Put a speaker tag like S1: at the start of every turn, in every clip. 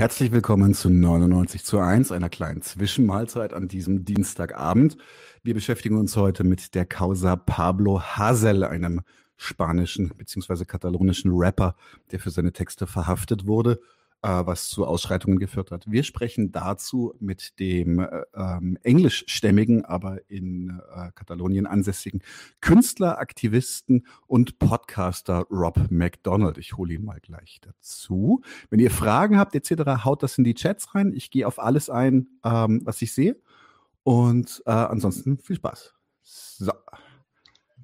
S1: Herzlich willkommen zu 99 zu 1, einer kleinen Zwischenmahlzeit an diesem Dienstagabend. Wir beschäftigen uns heute mit der Causa Pablo Hazel, einem spanischen bzw. katalonischen Rapper, der für seine Texte verhaftet wurde was zu Ausschreitungen geführt hat. Wir sprechen dazu mit dem äh, ähm, englischstämmigen, aber in äh, Katalonien ansässigen Künstler, Aktivisten und Podcaster Rob McDonald. Ich hole ihn mal gleich dazu. Wenn ihr Fragen habt etc., haut das in die Chats rein. Ich gehe auf alles ein, ähm, was ich sehe. Und äh, ansonsten viel Spaß. So.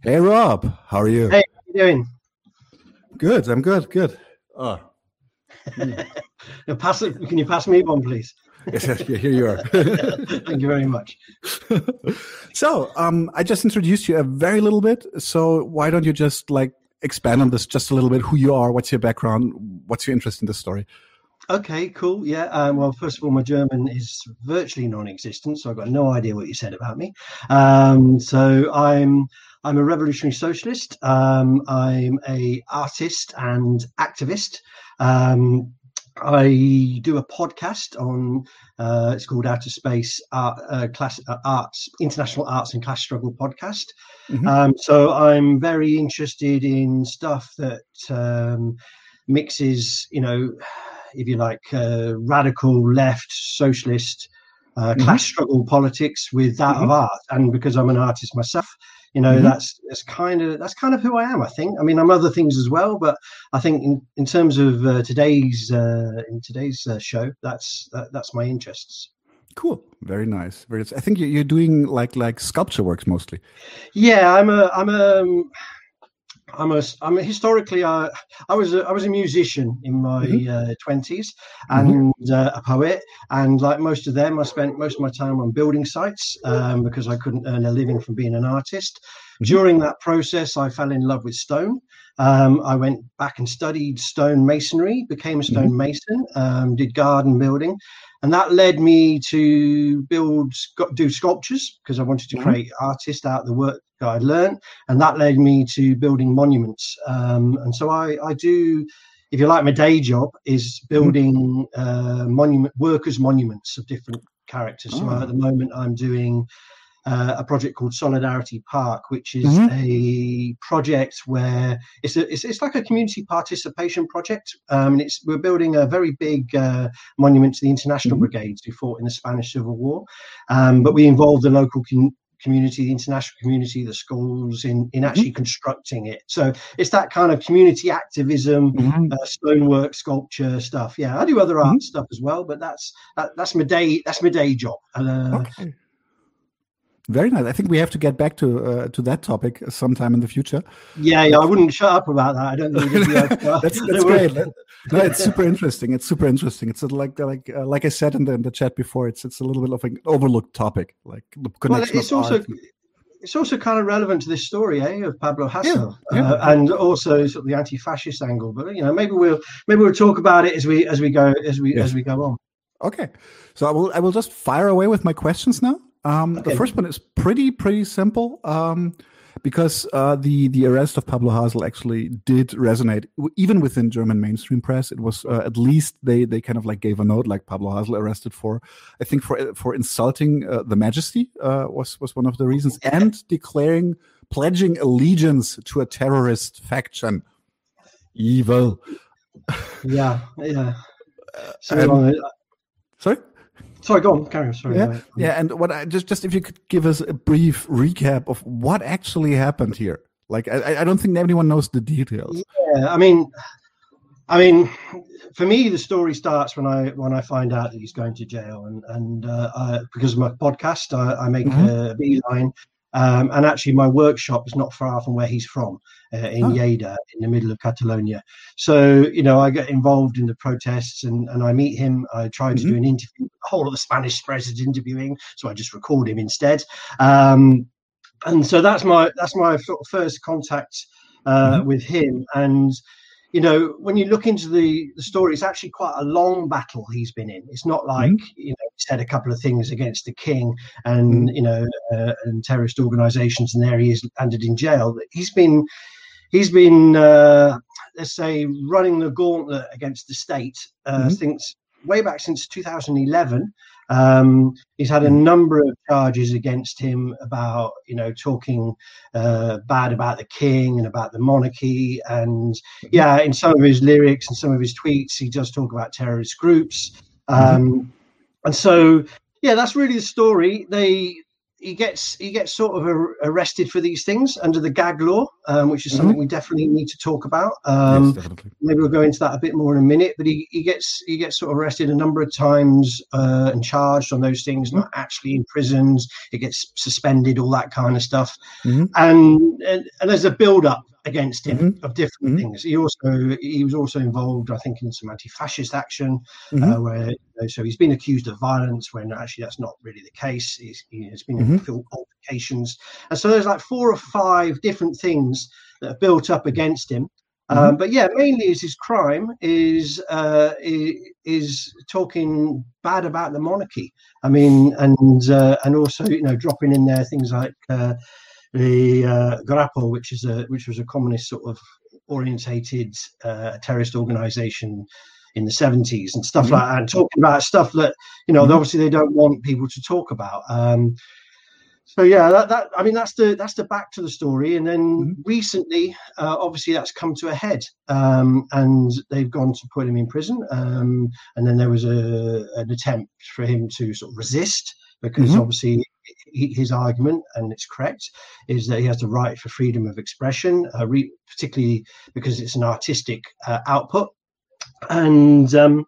S1: Hey Rob, how are you?
S2: Hey, how you doing?
S1: Good, I'm good, good. Oh,
S2: pass it, can you pass me one, please?
S1: yes, yes, here you are.
S2: Thank you very much.
S1: so, um, I just introduced you a very little bit. So, why don't you just like expand on this just a little bit? Who you are? What's your background? What's your interest in this story?
S2: Okay, cool. Yeah. Um, well, first of all, my German is virtually non-existent, so I've got no idea what you said about me. Um, so I'm I'm a revolutionary socialist. Um, I'm a artist and activist. Um, I do a podcast on uh, it's called Outer Space Art, uh, Class uh, Arts International Arts and Class Struggle podcast. Mm-hmm. Um, so I'm very interested in stuff that um, mixes, you know, if you like, uh, radical left socialist uh, mm-hmm. class struggle politics with that mm-hmm. of art. And because I'm an artist myself, you know, mm-hmm. that's that's kind of that's kind of who I am. I think. I mean, I'm other things as well, but I think in, in terms of uh, today's uh, in today's uh, show, that's that, that's my interests.
S1: Cool, very nice. Very. Nice. I think you're doing like like sculpture works mostly.
S2: Yeah, I'm a I'm a um, I'm a I'm a historically uh, I was a, I was a musician in my mm-hmm. uh, 20s and mm-hmm. uh, a poet and like most of them I spent most of my time on building sites um, because I couldn't earn a living from being an artist. Mm-hmm. During that process, I fell in love with stone. Um, I went back and studied stone masonry, became a stone mm-hmm. mason, um, did garden building, and that led me to build do sculptures because I wanted to mm-hmm. create artists out of the work that I'd learned, and that led me to building monuments. Um, and so I, I do, if you like, my day job is mm-hmm. building uh, monument workers' monuments of different characters. Oh. So at the moment, I'm doing. Uh, a project called Solidarity Park, which is mm-hmm. a project where it's, a, it's, it's like a community participation project. Um, and it's we're building a very big uh, monument to the international mm-hmm. brigades who fought in the Spanish Civil War. Um, but we involved the local com- community, the international community, the schools in in mm-hmm. actually mm-hmm. constructing it. So it's that kind of community activism, mm-hmm. uh, stonework, sculpture stuff. Yeah, I do other art mm-hmm. stuff as well, but that's that, that's my day. That's my day job. Uh,
S1: okay. Very nice. I think we have to get back to uh, to that topic sometime in the future.
S2: Yeah, yeah. I wouldn't shut up about that. I don't think
S1: that's that's great. no, it's super interesting. It's super interesting. It's like like uh, like I said in the in the chat before. It's it's a little bit of an overlooked topic. Like the connection.
S2: Well, it's also. Art. It's also kind of relevant to this story, eh, of Pablo Hasél, yeah, yeah. Uh, and also sort of the anti-fascist angle. But you know, maybe we'll maybe we'll talk about it as we as we go as we yes. as we go on.
S1: Okay, so I will I will just fire away with my questions now. Um, okay. The first one is pretty pretty simple um, because uh, the the arrest of Pablo Hasél actually did resonate even within German mainstream press. It was uh, at least they they kind of like gave a note like Pablo Hasél arrested for I think for for insulting uh, the Majesty uh, was was one of the reasons and declaring pledging allegiance to a terrorist faction. Evil.
S2: Yeah, yeah. So, um,
S1: sorry.
S2: Sorry, go on, carry on. Sorry.
S1: Yeah, yeah. And what I just just if you could give us a brief recap of what actually happened here. Like I, I don't think anyone knows the details.
S2: Yeah, I mean, I mean, for me, the story starts when I when I find out that he's going to jail, and and uh, I, because of my podcast, I, I make mm-hmm. a beeline um, and actually, my workshop is not far from where he's from, uh, in oh. Lleida, in the middle of Catalonia. So, you know, I get involved in the protests and, and I meet him. I try to mm-hmm. do an interview. The whole of the Spanish press is interviewing, so I just record him instead. Um, and so that's my that's my first contact uh, mm-hmm. with him. And you know, when you look into the, the story, it's actually quite a long battle he's been in. It's not like mm-hmm. you know he said a couple of things against the king and mm-hmm. you know uh, and terrorist organisations, and there he is landed in jail. He's been he's been uh, let's say running the gauntlet against the state uh, mm-hmm. since way back since 2011. Um, he's had a hmm. number of charges against him about, you know, talking uh, bad about the king and about the monarchy. And hmm. yeah, in some of his lyrics and some of his tweets, he does talk about terrorist groups. Um, mm-hmm. And so, yeah, that's really the story. They he gets he gets sort of arrested for these things under the gag law, um, which is mm-hmm. something we definitely need to talk about. Um, yes, maybe we'll go into that a bit more in a minute. But he, he gets he gets sort of arrested a number of times uh, and charged on those things, mm-hmm. not actually imprisoned. It gets suspended, all that kind of stuff. Mm-hmm. And, and, and there's a build up against him mm-hmm. of different mm-hmm. things. He also he was also involved, I think, in some anti-fascist action, mm-hmm. uh, where you know, so he's been accused of violence when actually that's not really the case. He's, he has been in mm-hmm. altercations, and so there's like four or five different things that are built up against him. Um, mm-hmm. but yeah, mainly is his crime is uh, is talking bad about the monarchy. I mean, and uh, and also you know dropping in there things like uh, the uh, GRAPO, which is a which was a communist sort of orientated uh, terrorist organization in the 70s and stuff mm-hmm. like that, and talking about stuff that you know mm-hmm. obviously they don't want people to talk about. Um, so yeah, that, that I mean that's the that's the back to the story, and then mm-hmm. recently, uh, obviously that's come to a head, um, and they've gone to put him in prison, um, and then there was a an attempt for him to sort of resist because mm-hmm. obviously his argument, and it's correct, is that he has the right for freedom of expression, uh, re- particularly because it's an artistic uh, output. And um,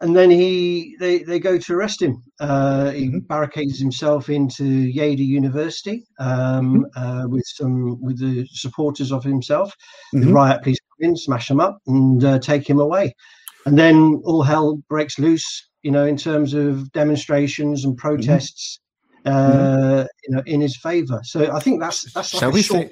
S2: and then he they, they go to arrest him. Uh, he mm-hmm. barricades himself into Lleida University um, mm-hmm. uh, with some with the supporters of himself. Mm-hmm. The riot police come in, smash him up, and uh, take him away. And then all hell breaks loose. You know, in terms of demonstrations and mm-hmm. protests uh, you know, in his favour. So I think that's that's like shall we say,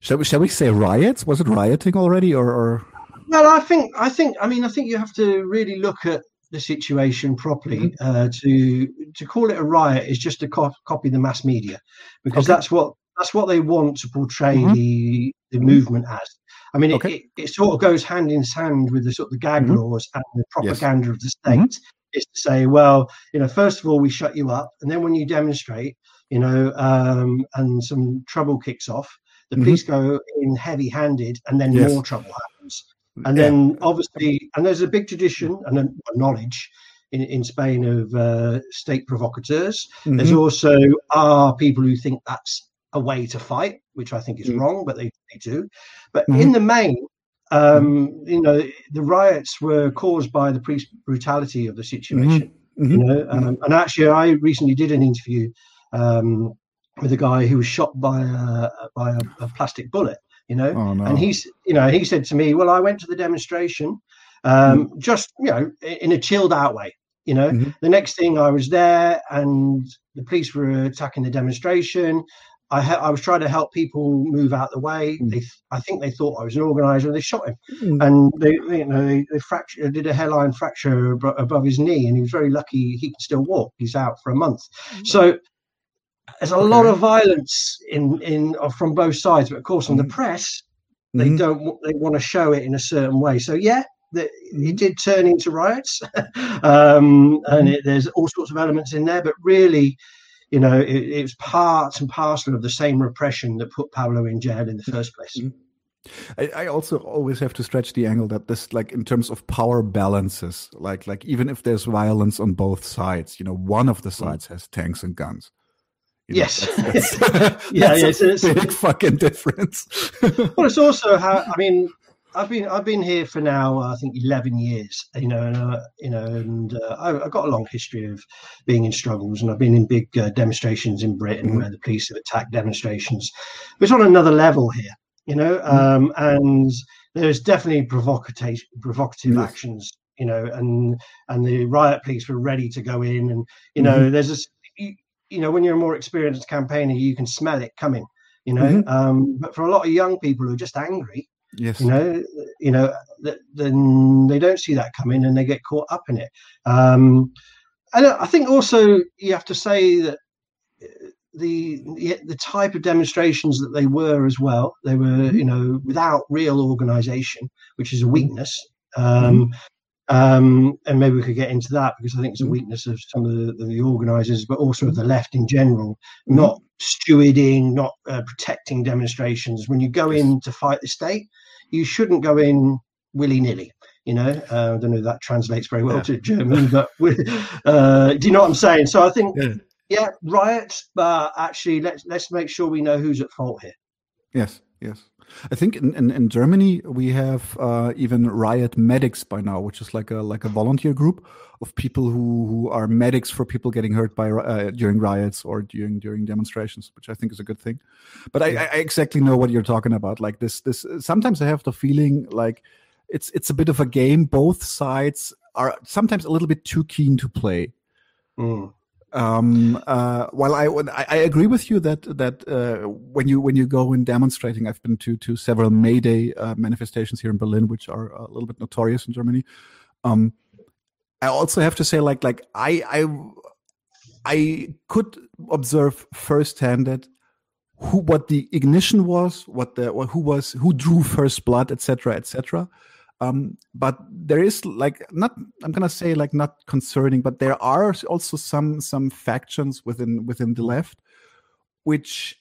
S1: Shall we shall we say riots? Was it rioting already, or, or?
S2: Well, I think I think I mean I think you have to really look at the situation properly mm-hmm. uh, to to call it a riot is just to co- copy the mass media because okay. that's what that's what they want to portray mm-hmm. the the movement as. I mean, okay. it, it, it, sort of goes hand in hand with the sort of the gag mm-hmm. laws and the propaganda yes. of the mm-hmm. state is to say, well, you know, first of all, we shut you up, and then when you demonstrate, you know, um, and some trouble kicks off, the mm-hmm. police go in heavy-handed, and then yes. more trouble happens. And yeah. then obviously, and there's a big tradition and a, knowledge in, in Spain of uh, state provocateurs. Mm-hmm. There's also are people who think that's a way to fight, which I think is mm-hmm. wrong, but they, they do. But in mm-hmm. the main, um, mm-hmm. you know, the riots were caused by the police brutality of the situation. Mm-hmm. Mm-hmm. You know, um, and actually, I recently did an interview um, with a guy who was shot by a by a, a plastic bullet. You know, oh, no. and he's you know he said to me, "Well, I went to the demonstration, um, mm-hmm. just you know, in a chilled out way." You know, mm-hmm. the next thing I was there, and the police were attacking the demonstration. I, ha- I was trying to help people move out the way. Mm. They, I think they thought I was an organizer. They shot him, mm. and they, you know, they, they fractured, did a hairline fracture above his knee, and he was very lucky he can still walk. He's out for a month. Mm. So there's a okay. lot of violence in in from both sides, but of course on the mm. press they mm-hmm. don't they want to show it in a certain way. So yeah, the, it mm-hmm. did turn into riots, um, and mm-hmm. it, there's all sorts of elements in there, but really you know, it, it, was part and parcel of the same repression that put Pablo in jail in the first place. Mm-hmm.
S1: I, I, also always have to stretch the angle that this, like, in terms of power balances, like, like even if there's violence on both sides, you know, one of the mm. sides has tanks and guns.
S2: You know, yes. That's, that's, yeah,
S1: that's yeah, it's, a big fucking difference.
S2: well, it's also how I mean, I've been I've been here for now I think eleven years, you know, and uh, you know, and uh, I, have got a long history of being in struggles, and I've been in big uh, demonstrations in Britain mm-hmm. where the police have attacked demonstrations. But it's on another level here, you know, mm-hmm. um, and there's definitely provocative provocative yes. actions, you know, and and the riot police were ready to go in, and you know, mm-hmm. there's a you, you know when you're a more experienced campaigner, you can smell it coming, you know, mm-hmm. um, but for a lot of young people who are just angry
S1: Yes.
S2: You know, you know, then they don't see that coming and they get caught up in it. Um, and I think also you have to say that uh, the the type of demonstrations that they were as well, they were, mm-hmm. you know, without real organization, which is a mm-hmm. weakness. Um, mm-hmm. Um, and maybe we could get into that because I think it's a mm-hmm. weakness of some of the, the organisers, but also of the left in general, not stewarding, not uh, protecting demonstrations. When you go in to fight the state, you shouldn't go in willy nilly. You know, uh, I don't know if that translates very well yeah. to German, but uh, do you know what I'm saying? So I think, yeah, yeah riots, but actually, let's let's make sure we know who's at fault here.
S1: Yes, yes. I think in, in, in Germany we have uh, even riot medics by now, which is like a like a volunteer group of people who, who are medics for people getting hurt by uh, during riots or during during demonstrations, which I think is a good thing. But I, I exactly know what you're talking about. Like this this sometimes I have the feeling like it's it's a bit of a game. Both sides are sometimes a little bit too keen to play. Mm. Um, uh, while I, I agree with you that that uh, when you when you go in demonstrating, I've been to to several May Day uh, manifestations here in Berlin, which are a little bit notorious in Germany. Um, I also have to say, like like I I I could observe firsthand that who what the ignition was, what the who was who drew first blood, etc. etc. Um, but there is like not I'm gonna say like not concerning, but there are also some some factions within within the left which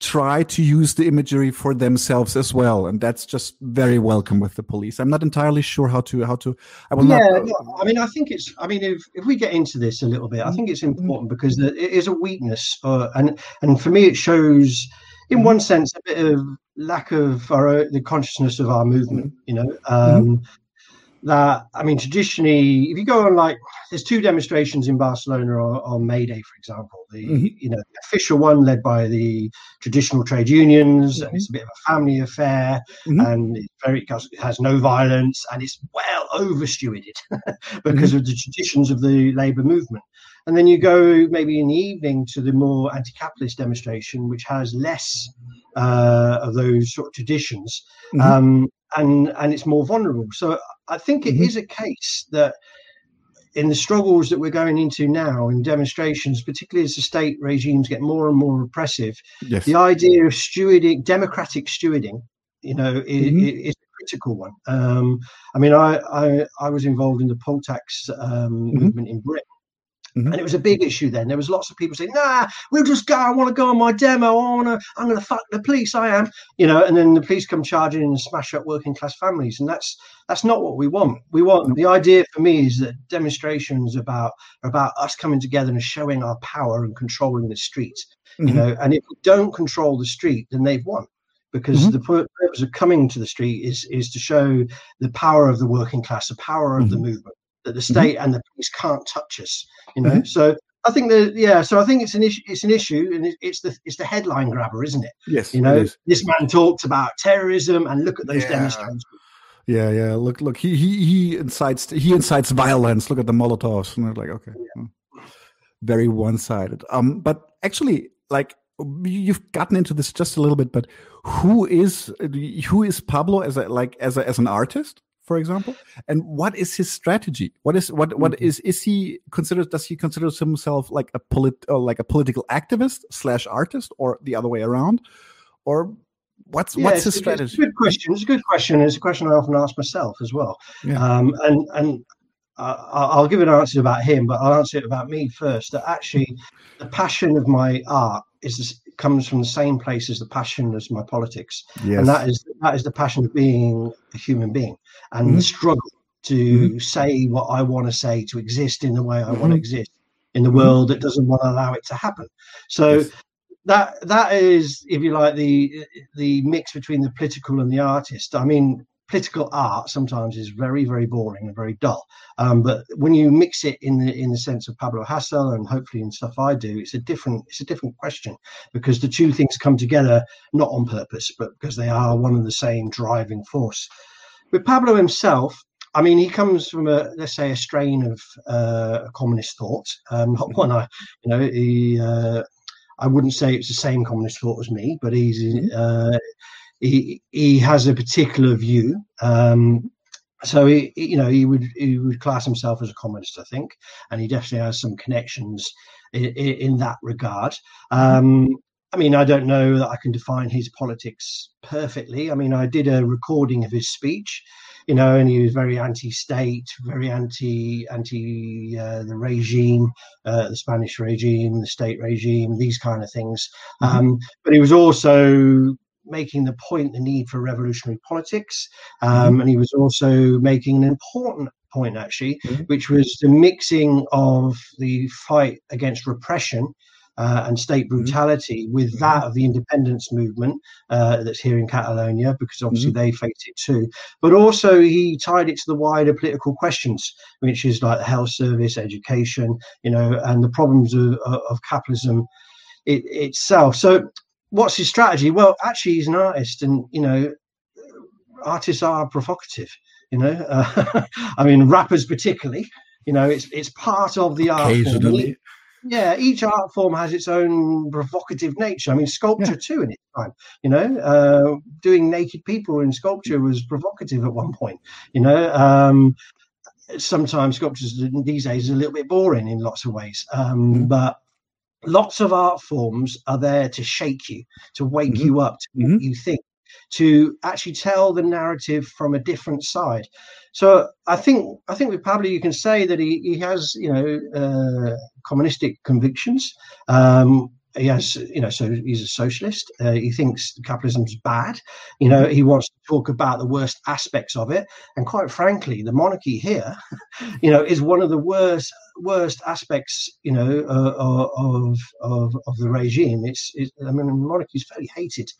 S1: try to use the imagery for themselves as well and that's just very welcome with the police i'm not entirely sure how to how to
S2: i will yeah, not no, i mean i think it's i mean if, if we get into this a little bit i think it's mm-hmm. important because it is a weakness uh, and and for me it shows in mm-hmm. one sense a bit of lack of our the consciousness of our movement mm-hmm. you know um, mm-hmm. that i mean traditionally if you go on like there's two demonstrations in barcelona on, on may day for example the mm-hmm. you know the official one led by the traditional trade unions and it's a bit of a family affair mm-hmm. and it's very it has no violence and it's well over stewarded because mm-hmm. of the traditions of the labor movement and then you go maybe in the evening to the more anti-capitalist demonstration, which has less uh, of those sort of traditions, mm-hmm. um, and and it's more vulnerable. So I think it mm-hmm. is a case that in the struggles that we're going into now in demonstrations, particularly as the state regimes get more and more repressive, yes. the idea of stewarding, democratic stewarding, you know, mm-hmm. is, is a critical one. Um, I mean, I, I, I was involved in the poll tax um, mm-hmm. movement in Britain, Mm-hmm. And it was a big issue then. There was lots of people saying, "Nah, we'll just go. I want to go on my demo. I want to. I'm going to fuck the police. I am." You know. And then the police come charging in and smash up working class families, and that's that's not what we want. We want the idea for me is that demonstrations about about us coming together and showing our power and controlling the streets. Mm-hmm. You know, and if we don't control the street, then they've won because mm-hmm. the purpose of coming to the street is is to show the power of the working class, the power of mm-hmm. the movement, that the mm-hmm. state mm-hmm. and the police can't touch us. You know, mm-hmm. so I think that yeah, so I think it's an issue. It's an issue, and it's the it's the headline grabber, isn't it?
S1: Yes,
S2: you know, this man talks about terrorism, and look at those yeah. demonstrations.
S1: Yeah, yeah. Look, look. He he he incites he incites violence. Look at the Molotovs, and they're like, okay, yeah. Hmm. very one sided. Um, but actually, like you've gotten into this just a little bit, but who is who is Pablo as a like as a as an artist? For example and what is his strategy what is what what mm-hmm. is is he considered does he consider himself like a polit or like a political activist slash artist or the other way around or what's yeah, what's his strategy
S2: it's a good question it's a good question it's a question i often ask myself as well yeah. um, and and uh, I'll give an answer about him, but I'll answer it about me first. That actually, the passion of my art is comes from the same place as the passion as my politics, yes. and that is that is the passion of being a human being and the struggle to mm-hmm. say what I want to say, to exist in the way I mm-hmm. want to exist in the mm-hmm. world that doesn't want to allow it to happen. So. Yes. That that is, if you like, the the mix between the political and the artist. I mean, political art sometimes is very very boring and very dull um, but when you mix it in the in the sense of pablo hasél and hopefully in stuff i do it's a different it's a different question because the two things come together not on purpose but because they are one and the same driving force with pablo himself I mean, he comes from a let's say a strain of uh, communist thought. Um, not one I, you know, he. Uh, I wouldn't say it's the same communist thought as me, but he's mm-hmm. uh, he he has a particular view. Um, so he, you know, he would he would class himself as a communist, I think, and he definitely has some connections in, in that regard. Um, I mean, I don't know that I can define his politics perfectly. I mean, I did a recording of his speech, you know, and he was very anti-state, very anti anti uh, the regime, uh, the Spanish regime, the state regime, these kind of things. Mm-hmm. Um, but he was also making the point the need for revolutionary politics, um, mm-hmm. and he was also making an important point actually, mm-hmm. which was the mixing of the fight against repression uh, and state mm-hmm. brutality with mm-hmm. that of the independence movement uh, that's here in Catalonia, because obviously mm-hmm. they face it too. But also, he tied it to the wider political questions, which is like the health service, education, you know, and the problems of, of capitalism it, itself. So, what's his strategy? Well, actually, he's an artist, and you know, artists are provocative. You know, uh, I mean, rappers particularly. You know, it's it's part of the art.
S1: Occasionally.
S2: Yeah, each art form has its own provocative nature. I mean, sculpture yeah. too in its time. You know, uh, doing naked people in sculpture was provocative at one point. You know, um, sometimes sculptures these days are a little bit boring in lots of ways, um, mm-hmm. but lots of art forms are there to shake you, to wake mm-hmm. you up, to mm-hmm. you think, to actually tell the narrative from a different side. So I think I think with Pablo you can say that he, he has you know uh, communistic convictions. Um, he has, you know, so he's a socialist. Uh, he thinks capitalism's bad. You know, he wants talk about the worst aspects of it. And quite frankly, the monarchy here, you know, is one of the worst worst aspects, you know, uh, of of of the regime. It's, it's I mean, the monarchy is fairly hated,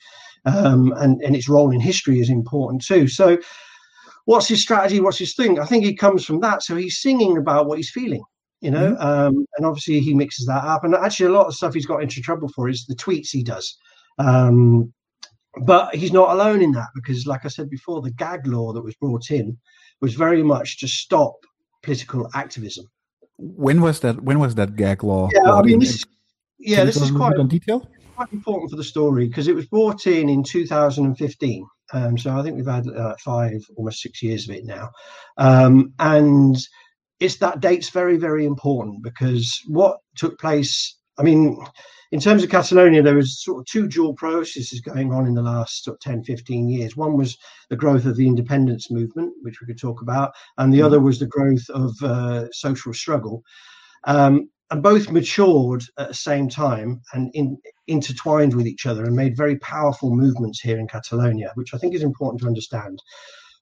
S2: um, and and its role in history is important too. So what's his strategy? What's his thing? I think he comes from that. So he's singing about what he's feeling, you know, mm-hmm. um, and obviously he mixes that up. And actually, a lot of stuff he's got into trouble for is the tweets he does. Um, but he's not alone in that because, like I said before, the gag law that was brought in was very much to stop political activism.
S1: When was that? When was that gag law?
S2: Yeah, I mean, this, yeah, this is quite
S1: in detail.
S2: Quite important for the story because it was brought in in 2015 um, so I think we've had uh, five, almost six years of it now. Um, and it's that date's very, very important because what took place, I mean, in terms of Catalonia, there was sort of two dual processes going on in the last sort of 10, 15 years. One was the growth of the independence movement, which we could talk about, and the mm-hmm. other was the growth of uh, social struggle. Um, and both matured at the same time and in, intertwined with each other and made very powerful movements here in Catalonia, which I think is important to understand.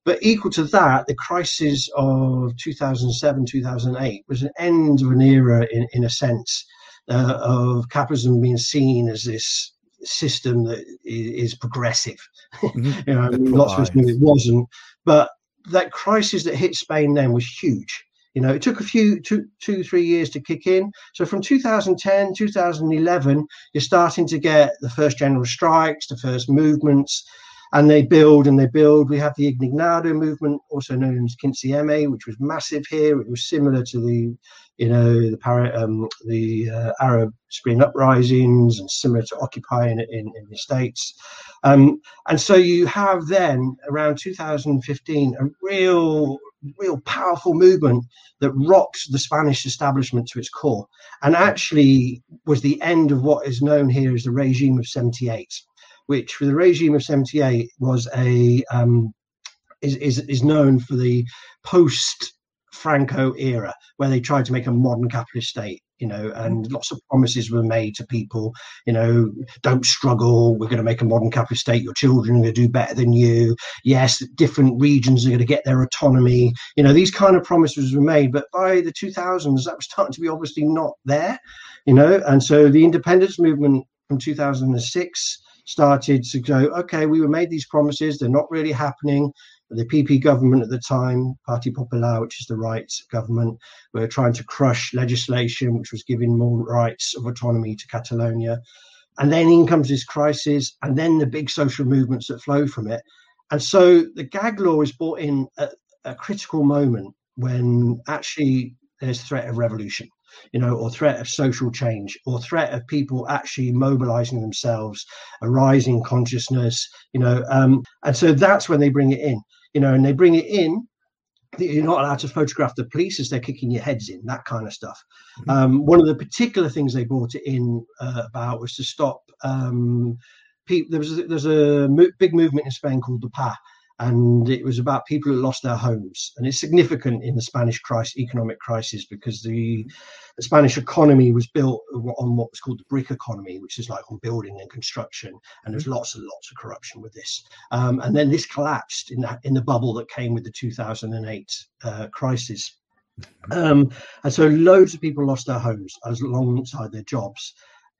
S2: But equal to that, the crisis of 2007, 2008 was an end of an era, in, in a sense, uh, of capitalism being seen as this system that is, is progressive. Mm-hmm. you know, I mean, lots of us knew it wasn't. But that crisis that hit Spain then was huge. You know, it took a few two, two, three years to kick in. So from 2010, 2011, you're starting to get the first general strikes, the first movements, and they build and they build. We have the Indignado movement, also known as 15M, which was massive here. It was similar to the, you know, the um, the uh, Arab Spring uprisings and similar to Occupy in, in, in the States. Um, and so you have then around 2015 a real real powerful movement that rocked the Spanish establishment to its core, and actually was the end of what is known here as the regime of '78, which for the regime of '78 was a um, is, is is known for the post Franco era, where they tried to make a modern capitalist state you know, and lots of promises were made to people, you know, don't struggle, we're going to make a modern capitalist state, your children are going to do better than you. Yes, different regions are going to get their autonomy. You know, these kind of promises were made, but by the 2000s, that was starting to be obviously not there, you know, and so the independence movement from 2006 started to go, okay, we were made these promises, they're not really happening the PP government at the time, Party Popular, which is the right government, were trying to crush legislation which was giving more rights of autonomy to Catalonia. And then in comes this crisis, and then the big social movements that flow from it. And so the gag law is brought in at a critical moment when actually there's threat of revolution you know, or threat of social change, or threat of people actually mobilizing themselves, a rising consciousness, you know, um, and so that's when they bring it in you know, and they bring it in you're not allowed to photograph the police as they're kicking your heads in, that kind of stuff. Mm-hmm. Um, one of the particular things they brought it in uh, about was to stop. Um, people, there was a, there's a mo- big movement in Spain called the PAH, and it was about people who lost their homes. And it's significant in the Spanish crisis, economic crisis because the, the, Spanish economy was built on what was called the brick economy, which is like on building and construction. And there's lots and lots of corruption with this. Um, and then this collapsed in, that, in the bubble that came with the 2008 uh, crisis. Um, and so loads of people lost their homes alongside their jobs.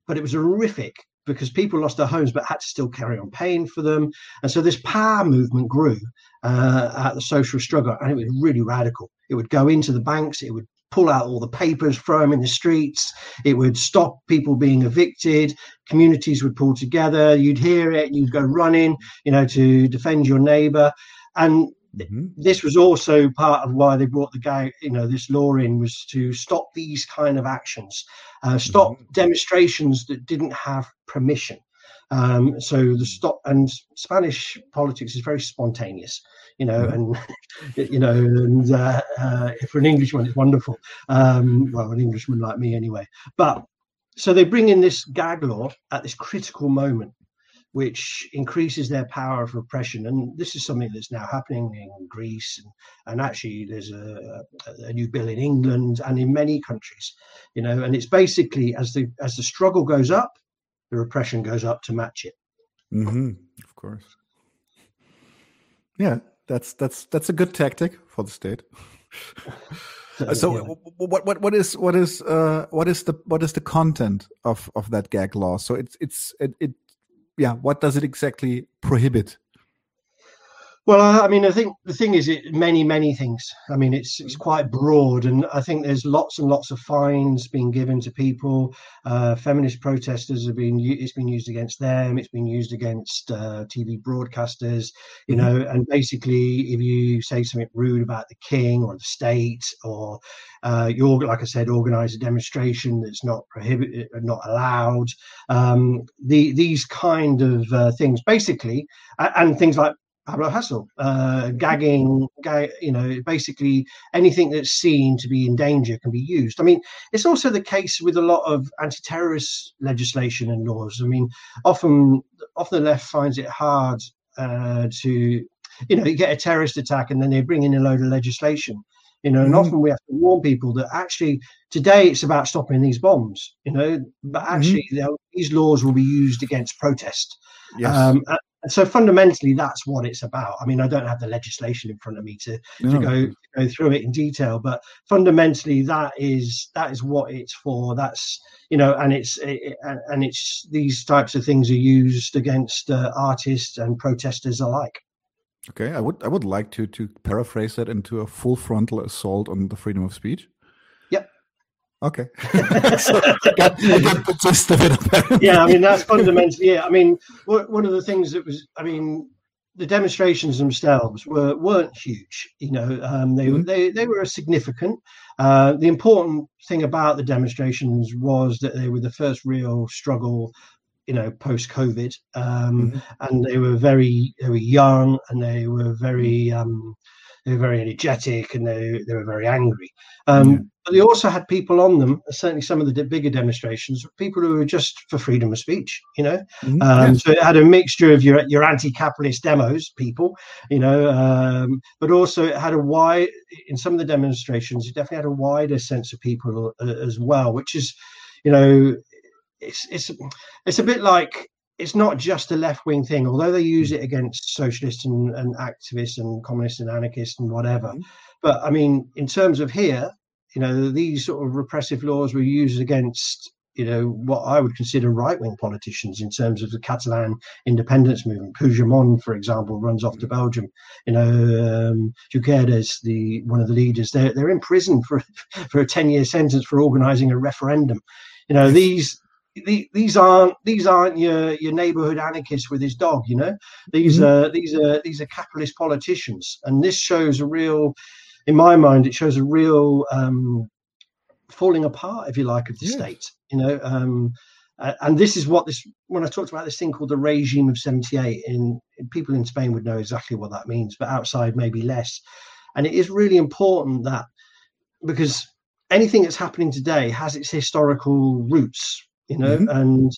S2: But it was horrific because people lost their homes but had to still carry on paying for them. And so this power movement grew uh, at the social struggle, and it was really radical. It would go into the banks, it would pull out all the papers, throw them in the streets, it would stop people being evicted, communities would pull together, you'd hear it, you'd go running, you know, to defend your neighbor. And Mm-hmm. This was also part of why they brought the guy, you know, this law in was to stop these kind of actions, uh, stop mm-hmm. demonstrations that didn't have permission. Um, so the stop and Spanish politics is very spontaneous, you know, mm-hmm. and you know, and uh, uh, for an Englishman, it's wonderful. Um, well, an Englishman like me, anyway. But so they bring in this gag law at this critical moment which increases their power of repression. And this is something that's now happening in Greece, and, and actually there's a, a, new bill in England and in many countries. You know, and it's basically as the as the struggle goes up, the repression goes up to match it.
S1: Mm-hmm. Of course. Yeah, that's that's that's a good tactic for the state. so yeah. what what what is what is uh, what is the what is the content of of that gag law so it's it's it, it yeah, what does it exactly prohibit?
S2: Well, I mean, I think the thing is, it many, many things. I mean, it's it's quite broad, and I think there's lots and lots of fines being given to people. Uh, feminist protesters have been it's been used against them. It's been used against uh, TV broadcasters, you mm-hmm. know. And basically, if you say something rude about the king or the state, or uh, you like I said, organise a demonstration that's not prohibited, not allowed. Um, the these kind of uh, things, basically, and things like Pablo Hasél, uh, gagging, gag, you know, basically anything that's seen to be in danger can be used. I mean, it's also the case with a lot of anti-terrorist legislation and laws. I mean, often, often the left finds it hard uh, to, you know, you get a terrorist attack and then they bring in a load of legislation. You know, and mm-hmm. often we have to warn people that actually today it's about stopping these bombs. You know, but mm-hmm. actually mm-hmm. these laws will be used against protest. Yes. Um, and so fundamentally, that's what it's about. I mean, I don't have the legislation in front of me to, no. to go go through it in detail, but fundamentally, that is that is what it's for. That's you know, and it's it, and it's these types of things are used against uh, artists and protesters alike.
S1: Okay, I would I would like to to paraphrase that into a full frontal assault on the freedom of speech. Okay. so I got, I got the gist of it.
S2: Apparently. Yeah, I mean that's fundamentally it. I mean, one of the things that was, I mean, the demonstrations themselves were weren't huge. You know, um, they mm-hmm. they they were significant. Uh, the important thing about the demonstrations was that they were the first real struggle. You know, post COVID, um, mm-hmm. and they were very they were young and they were very um, they were very energetic and they, they were very angry. Um, yeah. But they also had people on them, certainly some of the bigger demonstrations, people who were just for freedom of speech, you know. Mm-hmm. Um. So it had a mixture of your, your anti capitalist demos, people, you know, um, but also it had a wide, in some of the demonstrations, it definitely had a wider sense of people uh, as well, which is, you know, it's, it's, it's a bit like it's not just a left wing thing, although they use it against socialists and, and activists and communists and anarchists and whatever. Mm-hmm. But I mean, in terms of here, you know, these sort of repressive laws were used against, you know, what I would consider right wing politicians in terms of the Catalan independence movement. Puigdemont, for example, runs off to mm-hmm. Belgium. You know, um, Junqueras, the one of the leaders, they're they're in prison for for a ten year sentence for organising a referendum. You know, these the, these aren't these aren't your your neighborhood anarchist with his dog you know these mm-hmm. are these are these are capitalist politicians and this shows a real in my mind it shows a real um, falling apart if you like of the yes. state you know um, and this is what this when i talked about this thing called the regime of 78 in, in people in spain would know exactly what that means but outside maybe less and it is really important that because anything that's happening today has its historical roots, you know, mm-hmm. and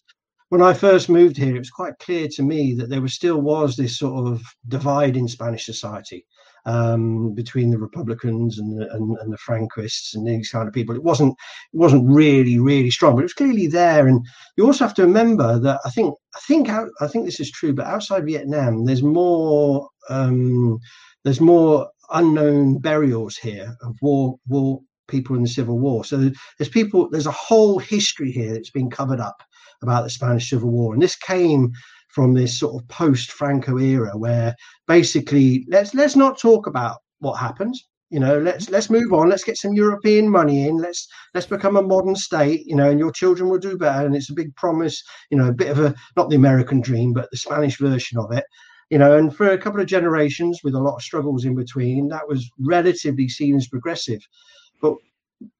S2: when I first moved here, it was quite clear to me that there was still was this sort of divide in Spanish society um, between the Republicans and the, and, and, the Franquists and these kind of people. It wasn't it wasn't really really strong, but it was clearly there. And you also have to remember that I think I think I think this is true, but outside Vietnam, there's more um, there's more unknown burials here of war war people in the Civil War. So there's people there's a whole history here that's been covered up about the Spanish Civil War, and this came from this sort of post Franco era where basically let's let's not talk about what happened. You know let's let's move on. Let's get some european money in. Let's let's become a modern state you know and your children will do better. And it's a big promise you know a bit of a not the american dream but the spanish version of it. You know and for a couple of generations with a lot of struggles in between that was relatively seen as progressive but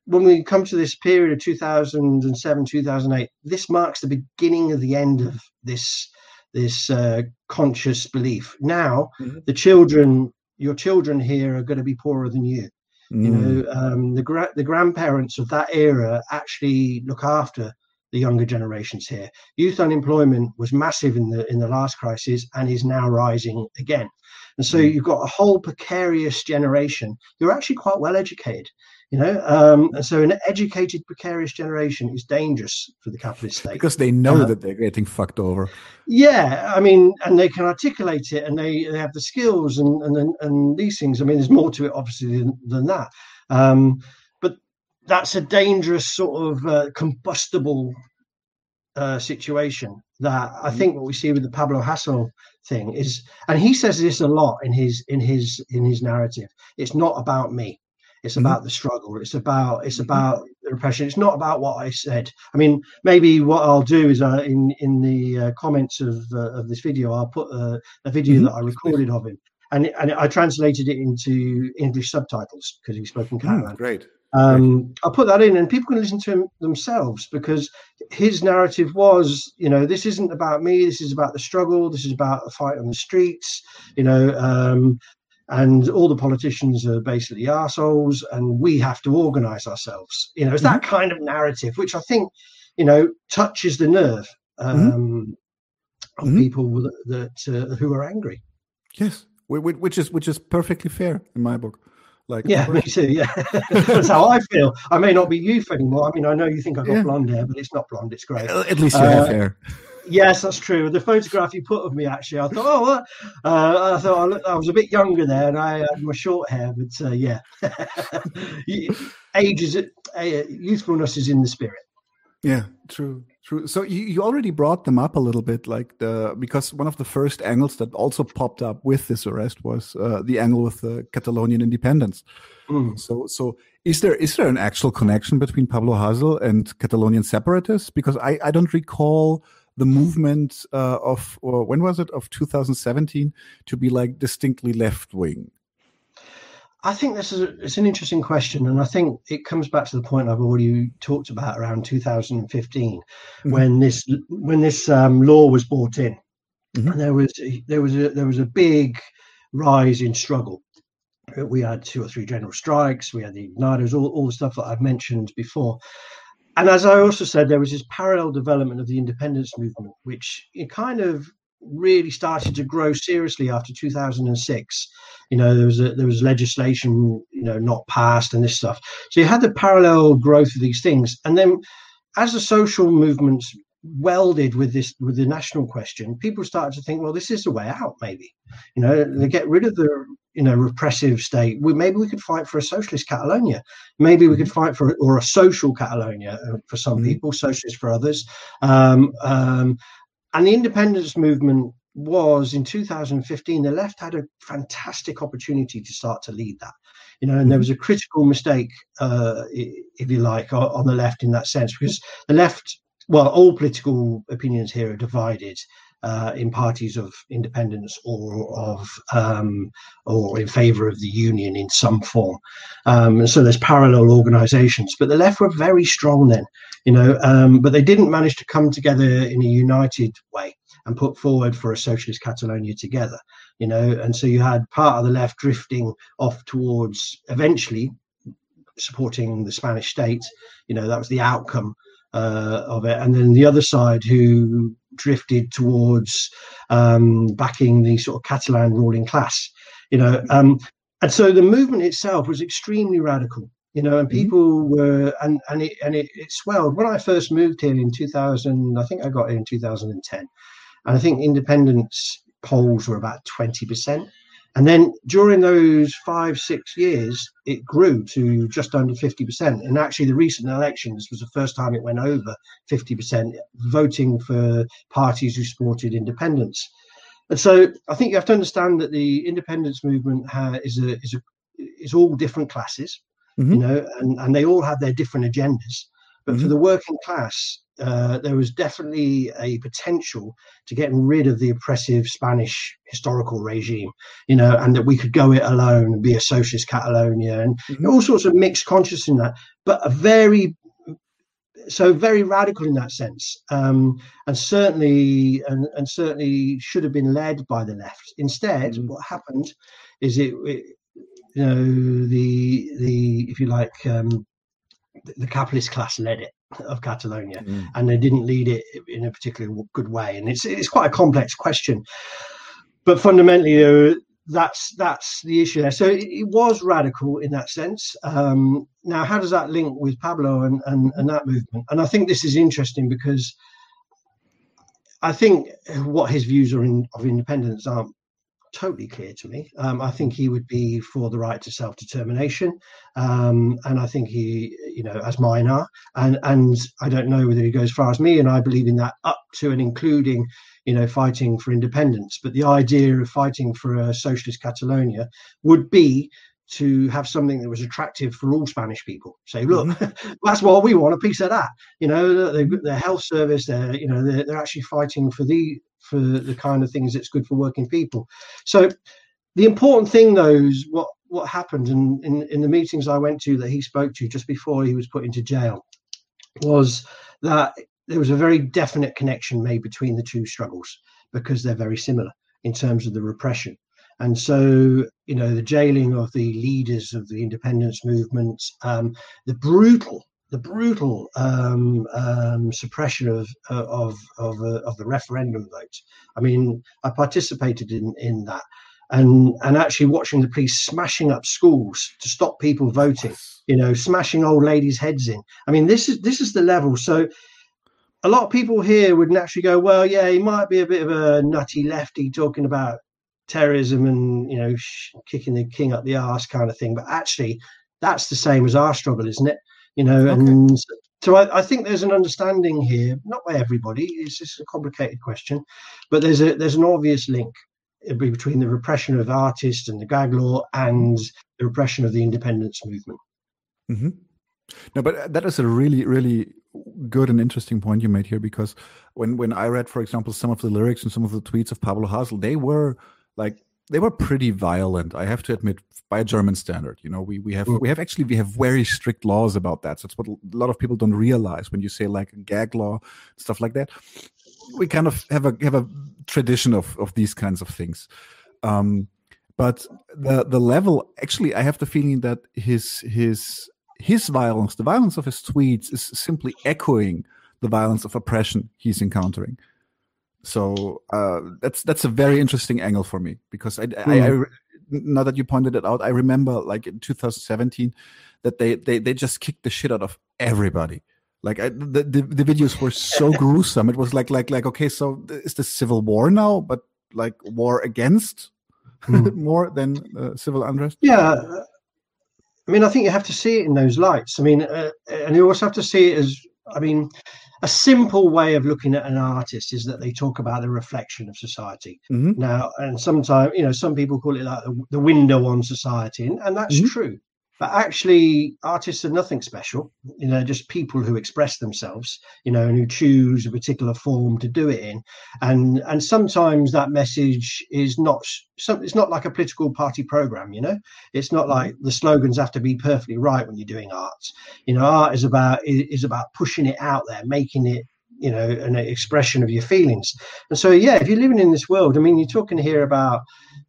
S2: when we come to this period of 2007 2008 this marks the beginning of the end of this this uh, conscious belief. Now, mm-hmm. the children, your children here are going to be poorer than you. Mm. You know, um, the gra- the grandparents of that era actually look after the younger generations here. Youth unemployment was massive in the in the last crisis and is now rising again. And so mm. you've got a whole precarious generation. You're actually quite well educated you know um, and so an educated precarious generation is dangerous for the capitalist state
S1: because they know uh, that they're getting fucked over
S2: yeah i mean and they can articulate it and they, they have the skills and, and and these things i mean there's more to it obviously than, than that um, but that's a dangerous sort of uh, combustible uh, situation that I mm-hmm. think what we see with the Pablo Hasél thing is, and he says this a lot in his in his in his narrative. It's not about me. It's mm-hmm. about the struggle. It's about it's mm-hmm. about the repression. It's not about what I said. I mean, maybe what I'll do is uh, in in the uh, comments of uh, of this video, I'll put uh, a video mm-hmm. that I recorded of him, and and I translated it into English subtitles because he spoke in Catalan.
S1: Mm, great.
S2: Um, I'll put that in, and people can listen to him themselves because his narrative was, you know, this isn't about me. This is about the struggle. This is about the fight on the streets. You know, um, and all the politicians are basically assholes and we have to organize ourselves. You know it's mm-hmm. that kind of narrative which i think you know touches the nerve mm-hmm. um, mm-hmm. of people that, that uh, who are angry.
S1: Yes. Which is which is perfectly fair in my book. Like
S2: yeah me too yeah. That's how i feel. I may not be youth anymore. I mean i know you think i've got yeah. blonde hair but it's not blonde it's grey.
S1: At least you uh, have hair
S2: Yes, that's true. The photograph you put of me, actually, I thought, oh, uh, I thought I, looked, I, was a bit younger there, and I had my short hair. But uh, yeah, age is uh, youthfulness is in the spirit.
S1: Yeah, true, true. So you, you already brought them up a little bit, like the because one of the first angles that also popped up with this arrest was uh, the angle with the Catalonian independence. Mm. So, so is there is there an actual connection between Pablo Hasél and Catalonian separatists? Because I I don't recall the movement uh, of or when was it of 2017 to be like distinctly left wing?
S2: I think this is a, it's an interesting question, and I think it comes back to the point I've already talked about around 2015, mm-hmm. when this when this um, law was brought in, mm-hmm. and there was there was a there was a big rise in struggle. We had two or three general strikes. We had the igniters, all, all the stuff that I've mentioned before and as I also said, there was this parallel development of the independence movement, which it kind of really started to grow seriously after 2006. You know, there was a, there was legislation, you know, not passed and this stuff. So you had the parallel growth of these things, and then as the social movements welded with this with the national question, people started to think, well, this is the way out. Maybe, you know, they get rid of the you know repressive state. We, maybe we could fight for a socialist Catalonia. Maybe we could mm-hmm. fight for or a social Catalonia uh, for some mm-hmm. people, socialist for others. Um, um, and the independence movement was in 2015. The left had a fantastic opportunity to start to lead that. You know, and there mm-hmm. was a critical mistake, uh, if you like, on the left in that sense, because the left well, all political opinions here are divided uh, in parties of independence or of um, or in favour of the union in some form. Um, and so there's parallel organisations, but the left were very strong then, you know, um, but they didn't manage to come together in a united way and put forward for a socialist Catalonia together. you know, and so you had part of the left drifting off towards eventually supporting the Spanish state. You know, that was the outcome uh, of it, and then the other side who drifted towards um, backing the sort of Catalan ruling class. You know, um, and so the movement itself was extremely radical you know, and mm-hmm. people mm-hmm. were, and and it and it, it swelled. When I first moved here in 2000, I think I got here in 2010, and I think independence polls were about 20 percent. And then during those five, six years, it grew to just under 50%. And actually, the recent elections was the first time it went over 50%, voting for parties who supported independence. And so I think you have to understand that the independence movement ha- is, a, is, a, is all different classes mm-hmm. you know, and, and they all have their different agendas. But mm-hmm. for the working class, uh, there was definitely a potential to getting rid of the oppressive Spanish historical regime, you know, and that we could go it alone and be a socialist Catalonia and mm-hmm. all sorts of mixed consciousness in that, but a very so very radical in that sense, um, and certainly and, and certainly should have been led by the left. Instead, mm-hmm. what happened is it, it you know the the if you like um, the capitalist class led it of Catalonia, mm. and they didn't lead it in a particularly good way. And it's it's quite a complex question, but fundamentally, that's that's the issue there. So it, it was radical in that sense. Um, now, how does that link with Pablo and, and and that movement? And I think this is interesting because I think what his views are in, of independence aren't totally clear to me. Um, I think he would be for the right to self determination, um, and I think he, you know, as mine are, and and I don't know whether he goes far as me, and I believe in that up to and including, you know, fighting for independence. But the idea of fighting for a socialist Catalonia would be to have something that was attractive for all Spanish people. Say, look, mm-hmm. that's what we want—a piece of that. You know, the, the health service. They're, you know, they're, they're actually fighting for the for the kind of things that's good for working people. So the important thing though is what what happened in, in, in the meetings I went to that he spoke to just before he was put into jail was that there was a very definite connection made between the two struggles because they're very similar in terms of the repression. And so, you know, the jailing of the leaders of the independence movement, um, the brutal the brutal um, um, suppression of uh, of of, uh, of the referendum vote. I mean, I participated in in that, and and actually watching the police smashing up schools to stop people voting. You know, smashing old ladies' heads in. I mean, this is this is the level. So. A lot of people here would naturally go, well, yeah, he might be a bit of a nutty lefty talking about terrorism and you know sh- kicking the king up the ass kind of thing. But actually, that's the same as our struggle, isn't it? you know, okay. and so I, I, think there's an understanding here, not by everybody. It's just a complicated question, but there's a there's an obvious link between the repression of artists and the gag law and the repression of the independence movement.
S1: Mm-hmm. No, but that is a really, really good and interesting point you made here because when when I read, for example, some of the lyrics and some of the tweets of Pablo Hasél, they were like they were pretty violent. I have to admit, by a German standard. You know, we we have we have actually we have very strict laws about that. So it's what a lot of people don't realize when you say like gag law stuff like that. We kind of have a have a tradition of of these kinds of things. Um, but the the level actually, I have the feeling that his his his violence, the violence of his tweets, is simply echoing the violence of oppression he's encountering. So uh, that's that's a very interesting angle for me because I, mm. I, I, hmm. now that you pointed it out, I remember like in 2017 that they they they just kicked the shit out of everybody. Like I, the, the, the videos were so gruesome. It was like like like okay, so is this civil war now? But like war against mm. more than uh, civil unrest?
S2: Yeah, I mean, I think you have to see it in those lights. I mean, uh, and you also have to see it as I mean, a simple way of looking at an artist is that they talk about the reflection of society. Mm-hmm. Now, and sometimes, you know, some people call it like the, the window on society, and, and that's mm-hmm. true. But actually, artists are nothing special. You know, just people who express themselves. You know, and who choose a particular form to do it in. And and sometimes that message is not. It's not like a political party program. You know, it's not mm-hmm. like the slogans have to be perfectly right when you're doing art. You know, art is about is about pushing it out there, making it you know an expression of your feelings and so yeah if you're living in this world i mean you're talking here about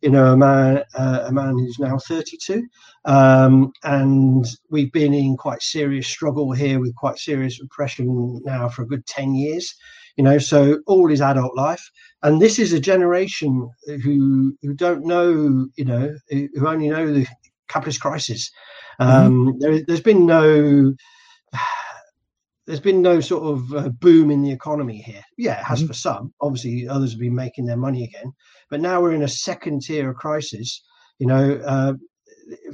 S2: you know a man uh, a man who's now 32 um, and we've been in quite serious struggle here with quite serious repression now for a good 10 years you know so all his adult life and this is a generation who who don't know you know who only know the capitalist crisis mm-hmm. um, mm-hmm. there, there's been no there's been no sort of uh, boom in the economy here. Yeah, it has mm-hmm. for some. Obviously, others have been making their money again. But now we're in a second tier of crisis. You know, uh,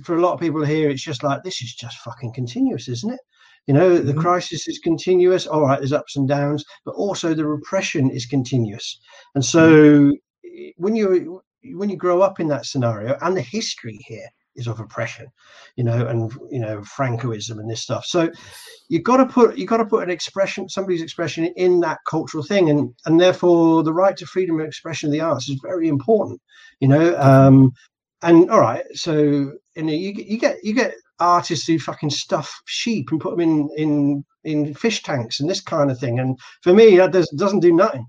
S2: for a lot of people here, it's just like this is just fucking continuous, isn't it? You know, mm-hmm. the crisis is continuous. All right, there's ups and downs, but also the repression is continuous. And so, mm-hmm. when you when you grow up in that scenario, and the history here is of oppression, you know, and you know Francoism and this stuff. So you've got to put you've got to put an expression, somebody's expression in that cultural thing, and and therefore the right to freedom of expression of the arts is very important, you know. Um, and all right, so you know you, you get you get artists who fucking stuff sheep and put them in in in fish tanks and this kind of thing, and for me that does, doesn't do nothing,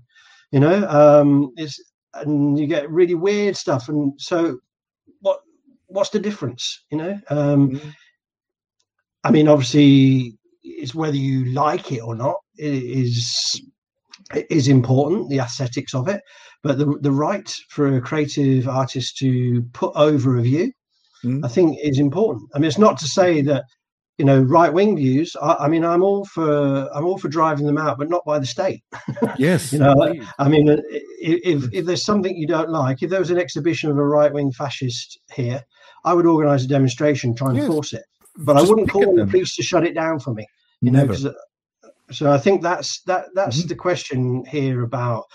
S2: you know. Um, it's and you get really weird stuff, and so what's the difference? You know, um, mm-hmm. I mean, obviously, it's whether you like it or not is is important. The aesthetics of it, but the the right for a creative artist to put over a view, mm-hmm. I think, is important. I mean, it's not to say that you know right wing views I, I, mean i'm all for i'm all for driving them out but not by the state
S1: yes
S2: you know i mean if if there's something you don't like if there was an exhibition of a right wing fascist here I would organise a demonstration, try and yes. force it, but Just I wouldn't call on the police to shut it down for me. You Never. know, uh, so I think that's that that's mm-hmm. the question here about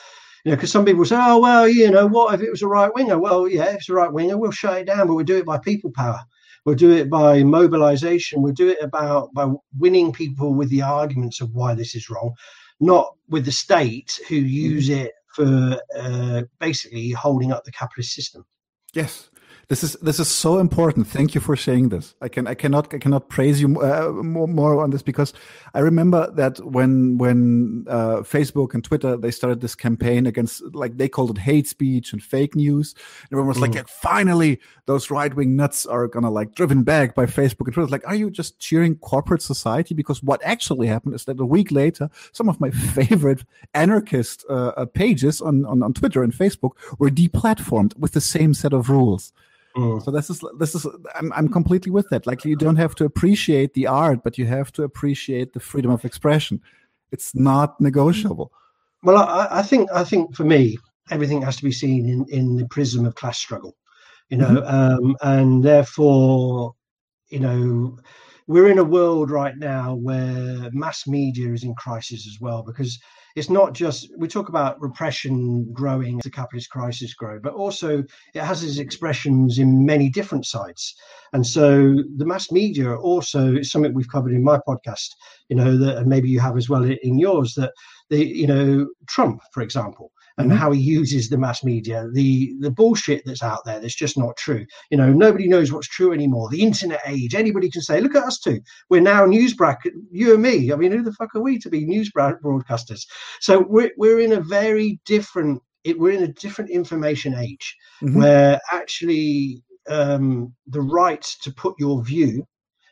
S2: you know, because some people say, oh, well, you know, what if it was a right winger? Well, yeah, if it's a right winger, we'll shut it down, but we'll do it by people power. We'll do it by mobilization. We'll do it about by winning people with the arguments of why this is wrong, not with the state who use mm-hmm. it for uh, basically holding up the capitalist system.
S1: Yes, this is this is so important. Thank you for saying this. I can I cannot I cannot praise you uh, more, more on this because I remember that when when uh, Facebook and Twitter they started this campaign against like they called it hate speech and fake news. And everyone was mm. like, yeah, finally those right wing nuts are gonna like driven back by Facebook and Twitter. Like, are you just cheering corporate society? Because what actually happened is that a week later, some of my favorite anarchist uh, uh pages on, on on Twitter and Facebook were deplatformed with the same set of rules. Mm. So this is this is I'm I'm completely with that. Like you don't have to appreciate the art, but you have to appreciate the freedom of expression. It's not negotiable.
S2: Well, I, I think I think for me, everything has to be seen in in the prism of class struggle, you know, mm-hmm. um, and therefore, you know, we're in a world right now where mass media is in crisis as well because it's not just we talk about repression growing as the capitalist crisis grow, but also it has its expressions in many different sides. And so the mass media also is something we've covered in my podcast, you know, that maybe you have as well in yours, that the, you know, Trump, for example, and mm-hmm. how he uses the mass media, the the bullshit that's out there that's just not true. You know, nobody knows what's true anymore. The internet age, anybody can say, look at us two. We're now news bracket, you and me. I mean, who the fuck are we to be news broadcasters? So we're we're in a very different it, we're in a different information age mm-hmm. where actually um, the right to put your view,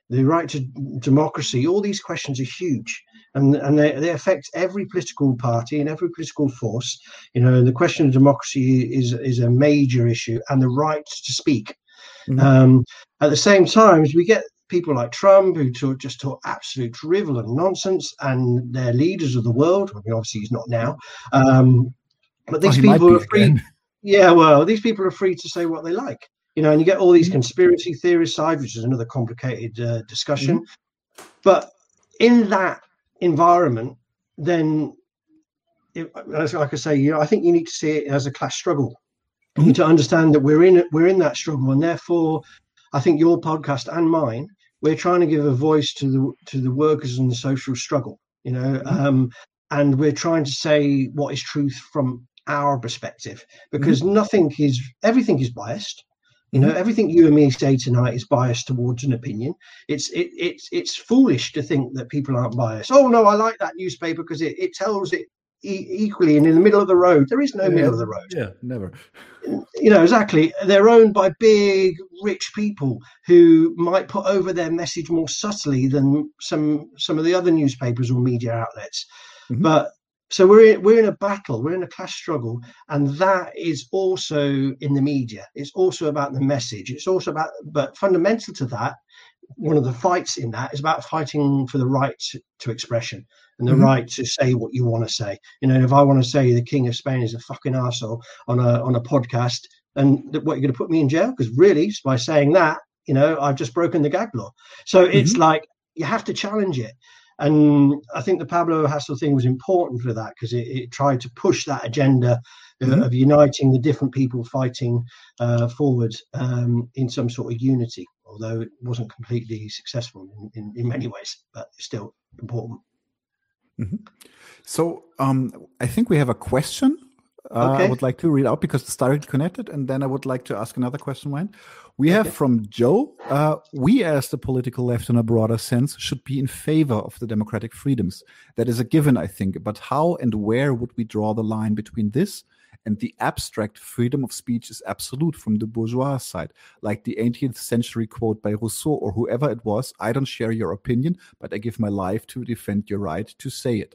S2: the right to democracy, all these questions are huge and and they, they affect every political party and every political force. You know, the question of democracy is is a major issue, and the right to speak. Mm-hmm. Um, at the same time, we get people like Trump who talk, just talk absolute drivel and nonsense, and they're leaders of the world. I mean, obviously he's not now, um, but these well, people are free. Again. Yeah, well, these people are free to say what they like. You know, and you get all these mm-hmm. conspiracy theories side, which is another complicated uh, discussion. Mm-hmm. But in that environment, then it, like I say, you know, I think you need to see it as a class struggle. You need to understand that we're in we're in that struggle, and therefore, I think your podcast and mine, we're trying to give a voice to the to the workers and the social struggle. You know, mm-hmm. um, and we're trying to say what is truth from our perspective because mm-hmm. nothing is everything is biased you know, mm-hmm. everything you and me say tonight is biased towards an opinion. It's it, it's it's foolish to think that people aren't biased. Oh no, I like that newspaper because it, it tells it e- equally and in the middle of the road. There is no
S1: Yeah,
S2: middle of the road.
S1: Yeah, never.
S2: You know, exactly. They're owned by big, rich people who might put over their message more subtly than some some of the other newspapers or media outlets.
S1: Mhm.
S2: But so we're in, we're in a battle, we're in a class struggle, and that is also in the media. It's also about the message. It's also about, but fundamental to that, one of the fights in that is about fighting for the right to, expression and the
S1: Mhm.
S2: right to say what you want to say. You know, if I want to say the King of Spain is a fucking asshole on a on a podcast, and what you're going to put me in jail because really by saying that, you know, I've just broken the gag law. So it's like you have to challenge it. And I think the Pablo Hasél thing was important for that because it, it tried to push that agenda uh,
S1: Mhm.
S2: of uniting the different people fighting uh, forward um, in some sort of unity, although it wasn't completely successful in, in, in many ways, but still important.
S1: So um, I think we have a question. Uh, I would like to read out because it's directly connected, and then I would like to ask another question. Mine, we have from Joe. Uh, we, as the political left, in a broader sense, should be in favor of the democratic freedoms. That is a given, I think. But how and where would we draw the line between this and the abstract freedom of speech is absolute from the bourgeois side, like the 18th century quote by Rousseau or whoever it was? I don't share your opinion, but I give my life to defend your right to say it.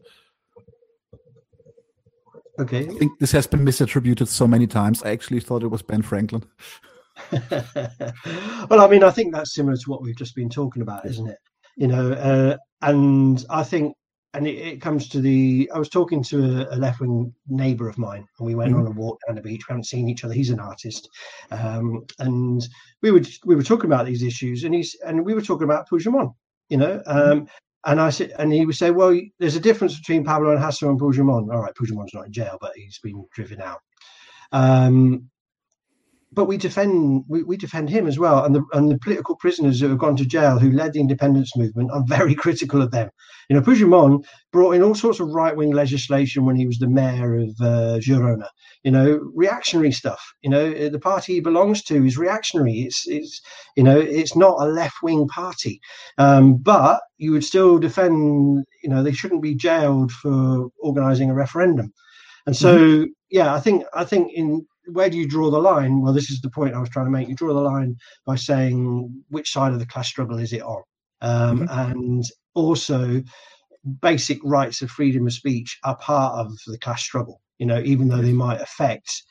S2: Okay.
S1: I think this has been misattributed so many times. I actually thought it was Ben Franklin.
S2: well, I mean, I think that's similar to what we've just been talking about, isn't it? You know, uh, and I think, and it, it comes to the. I was talking to a, a left wing neighbour of mine, and we went
S1: Mhm.
S2: on a walk down the beach. We haven't seen each other. He's an artist, um, and we were we were talking about these issues, and he's and we were talking about Puigdemont, you know. Um, and I said, and he would say, well, there's a difference between Pablo and Hasél and Puigdemont. All right, Puigdemont's not in jail, but he's been driven out. Um, but we defend we, we defend him as well. And the and the political prisoners who have gone to jail who led the independence movement i'm very critical of them. You know Puigdemont brought in all sorts of right-wing legislation when he was the mayor of uh, girona. You know reactionary stuff. You know the party he belongs to is reactionary. It's it's you know it's not a left-wing party. Um, but you would still defend you know they shouldn't be jailed for organizing a referendum. And so yeah i think i think in where do you draw the line? Well, this is the point I was trying to make. You draw the line by saying which side of the class struggle is it on, um, and also basic rights of freedom of speech are part of the class struggle. You know, even though they might affect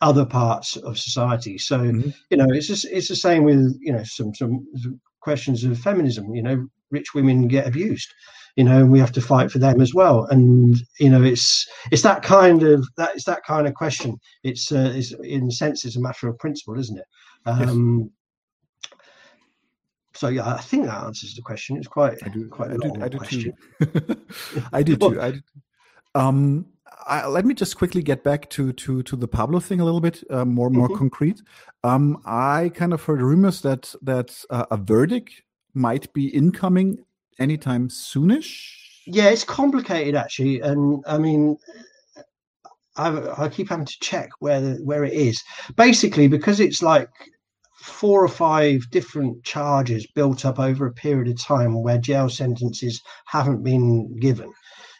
S2: other parts of society. So
S1: Mhm.
S2: you know, it's just it's the same with you know some some questions of feminism. You know, rich women get abused you know, and we have to fight for them as well. And you know, it's it's that kind of that it's that kind of question. It's uh, it's in a sense it's a matter of principle, isn't it? Um, So yeah, I think that answers the question. It's quite
S1: I do.
S2: quite
S1: I
S2: a
S1: do.
S2: long
S1: I do
S2: question.
S1: too. I do too. I do. Um, I, let me just quickly get back to to to the Pablo thing a little bit uh, more more
S2: Mhm.
S1: concrete. Um, I kind of heard rumors that that uh, a verdict might be incoming anytime soonish.
S2: Yeah, it's complicated actually, and I mean, I I keep having to check where the, where it is. Basically, because it's like four or five different charges built up over a period of time where jail sentences haven't been given.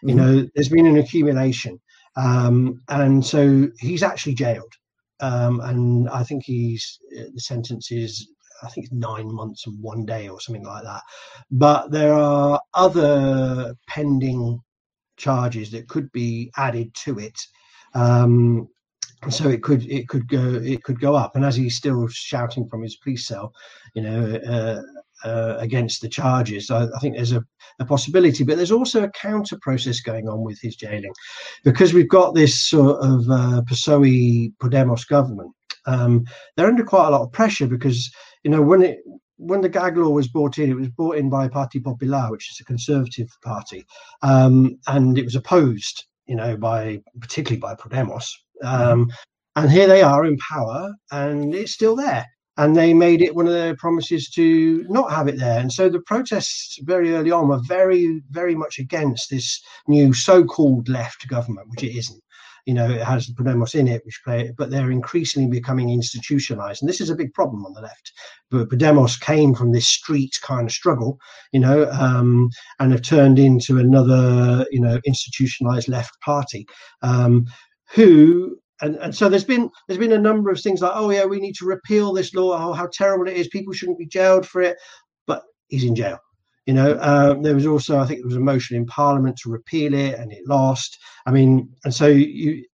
S2: You
S1: Mhm.
S2: know, there's been an accumulation, um, and so he's actually jailed, um, and I think he's the sentence is I think it's nine months and one day or something like that. But there are other pending charges that could be added to it. Um, so it could it could go it could go up, and as he's still shouting from his police cell, you know, uh, uh, against the charges, I, I think there's a, a possibility. But there's also a counter process going on with his jailing, because we've got this sort of uh, Podemos government. Um, they're under quite a lot of pressure because you know when it when the gag law was brought in, it was brought in by Parti Popular, which is a conservative party, um, and it was opposed, you know, by particularly by Podemos. Um, and here they are in power, and it's still there. and they made it one of their promises to not have it there. And so the protests very early on were very, very much against this new so-called left government, which it isn't. You know, it has Podemos in it, which play, but they're increasingly becoming institutionalized, and this is a big problem on the left. But Podemos came from this street kind of struggle, you know, um, and have turned into another, you know, institutionalized left party. Um, who and, and so there's been there's been a number of things like oh yeah we need to repeal this law. Oh how terrible it is. People shouldn't be jailed for it. But he's in jail you know um, there was also i think there was a motion in parliament to repeal it and it lost i mean and so you